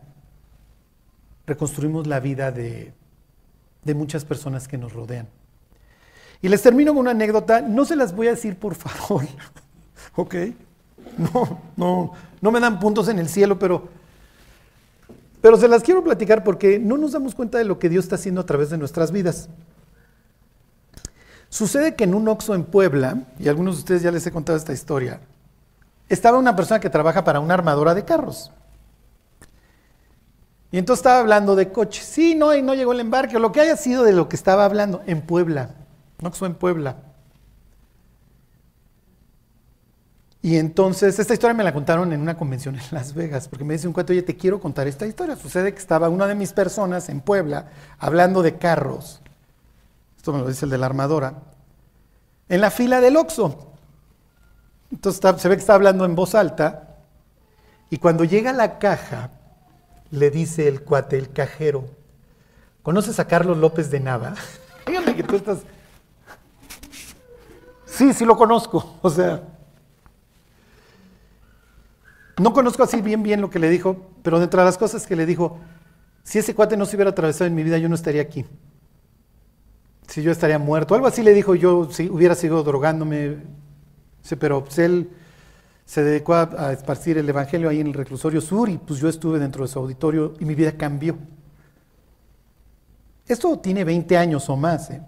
Reconstruimos la vida de, muchas personas que nos rodean. Y les termino con una anécdota, no se las voy a decir por favor, ¿ok? No, no, no me dan puntos en el cielo, pero, pero se las quiero platicar porque no nos damos cuenta de lo que Dios está haciendo a través de nuestras vidas. Sucede que en un Oxxo en Puebla, y algunos de ustedes ya les he contado esta historia, estaba una persona que trabaja para una armadora de carros. Y entonces estaba hablando de coches. Sí, no, y no llegó el embarque, o lo que haya sido de lo que estaba hablando en Puebla. No que fue en Puebla. Y entonces, esta historia me la contaron en una convención en Las Vegas, porque me dice un cuento, oye, te quiero contar esta historia. Sucede que estaba una de mis personas en Puebla hablando de carros. Esto me lo dice el de la armadora. En la fila del Oxxo. Entonces se ve que está hablando en voz alta. Y cuando llega la caja, le dice el cuate, el cajero, ¿conoces a Carlos López de Nava? Dígame que tú estás... Sí, sí lo conozco, o sea... No conozco así bien bien lo que le dijo, pero dentro de las cosas que le dijo, si ese cuate no se hubiera atravesado en mi vida, yo no estaría aquí. Si yo estaría muerto. Algo así le dijo yo, si hubiera sido drogándome. Pero pues, él se dedicó a, esparcir el Evangelio ahí en el reclusorio sur y pues yo estuve dentro de su auditorio y mi vida cambió. Esto tiene 20 años o más, ¿eh?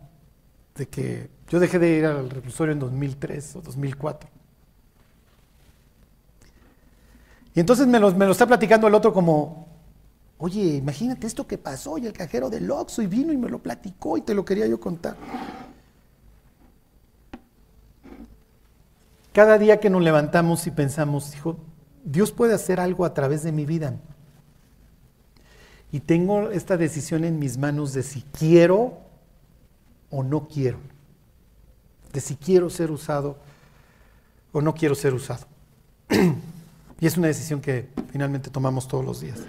de que yo dejé de ir al reclusorio en 2003 o 2004. Y entonces me lo, me lo está platicando el otro como, oye, imagínate esto que pasó y el cajero del Oxxo y vino y me lo platicó y te lo quería yo contar. Cada día que nos levantamos y pensamos, hijo, Dios puede hacer algo a través de mi vida. Y tengo esta decisión en mis manos de si quiero o no quiero. De si quiero ser usado o no quiero ser usado. y es una decisión que finalmente tomamos todos los días.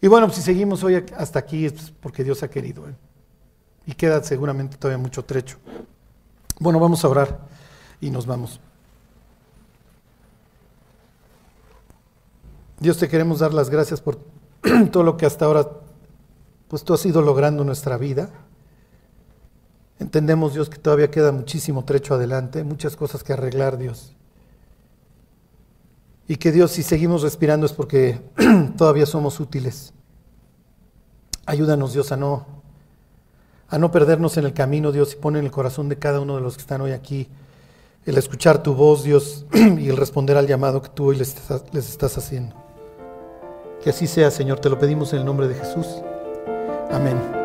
Y bueno, si seguimos hoy hasta aquí es porque Dios ha querido. ¿eh? Y queda seguramente todavía mucho trecho. Bueno, vamos a orar y nos vamos. Dios te queremos dar las gracias por todo lo que hasta ahora pues tú has ido logrando en nuestra vida. Entendemos, Dios, que todavía queda muchísimo trecho adelante, muchas cosas que arreglar, Dios. Y que Dios, si seguimos respirando es porque todavía somos útiles. Ayúdanos, Dios, a no, a no perdernos en el camino, Dios, y pon en el corazón de cada uno de los que están hoy aquí el escuchar tu voz, Dios, y el responder al llamado que tú hoy les estás, haciendo. Que así sea, Señor, te lo pedimos en el nombre de Jesús. Amén.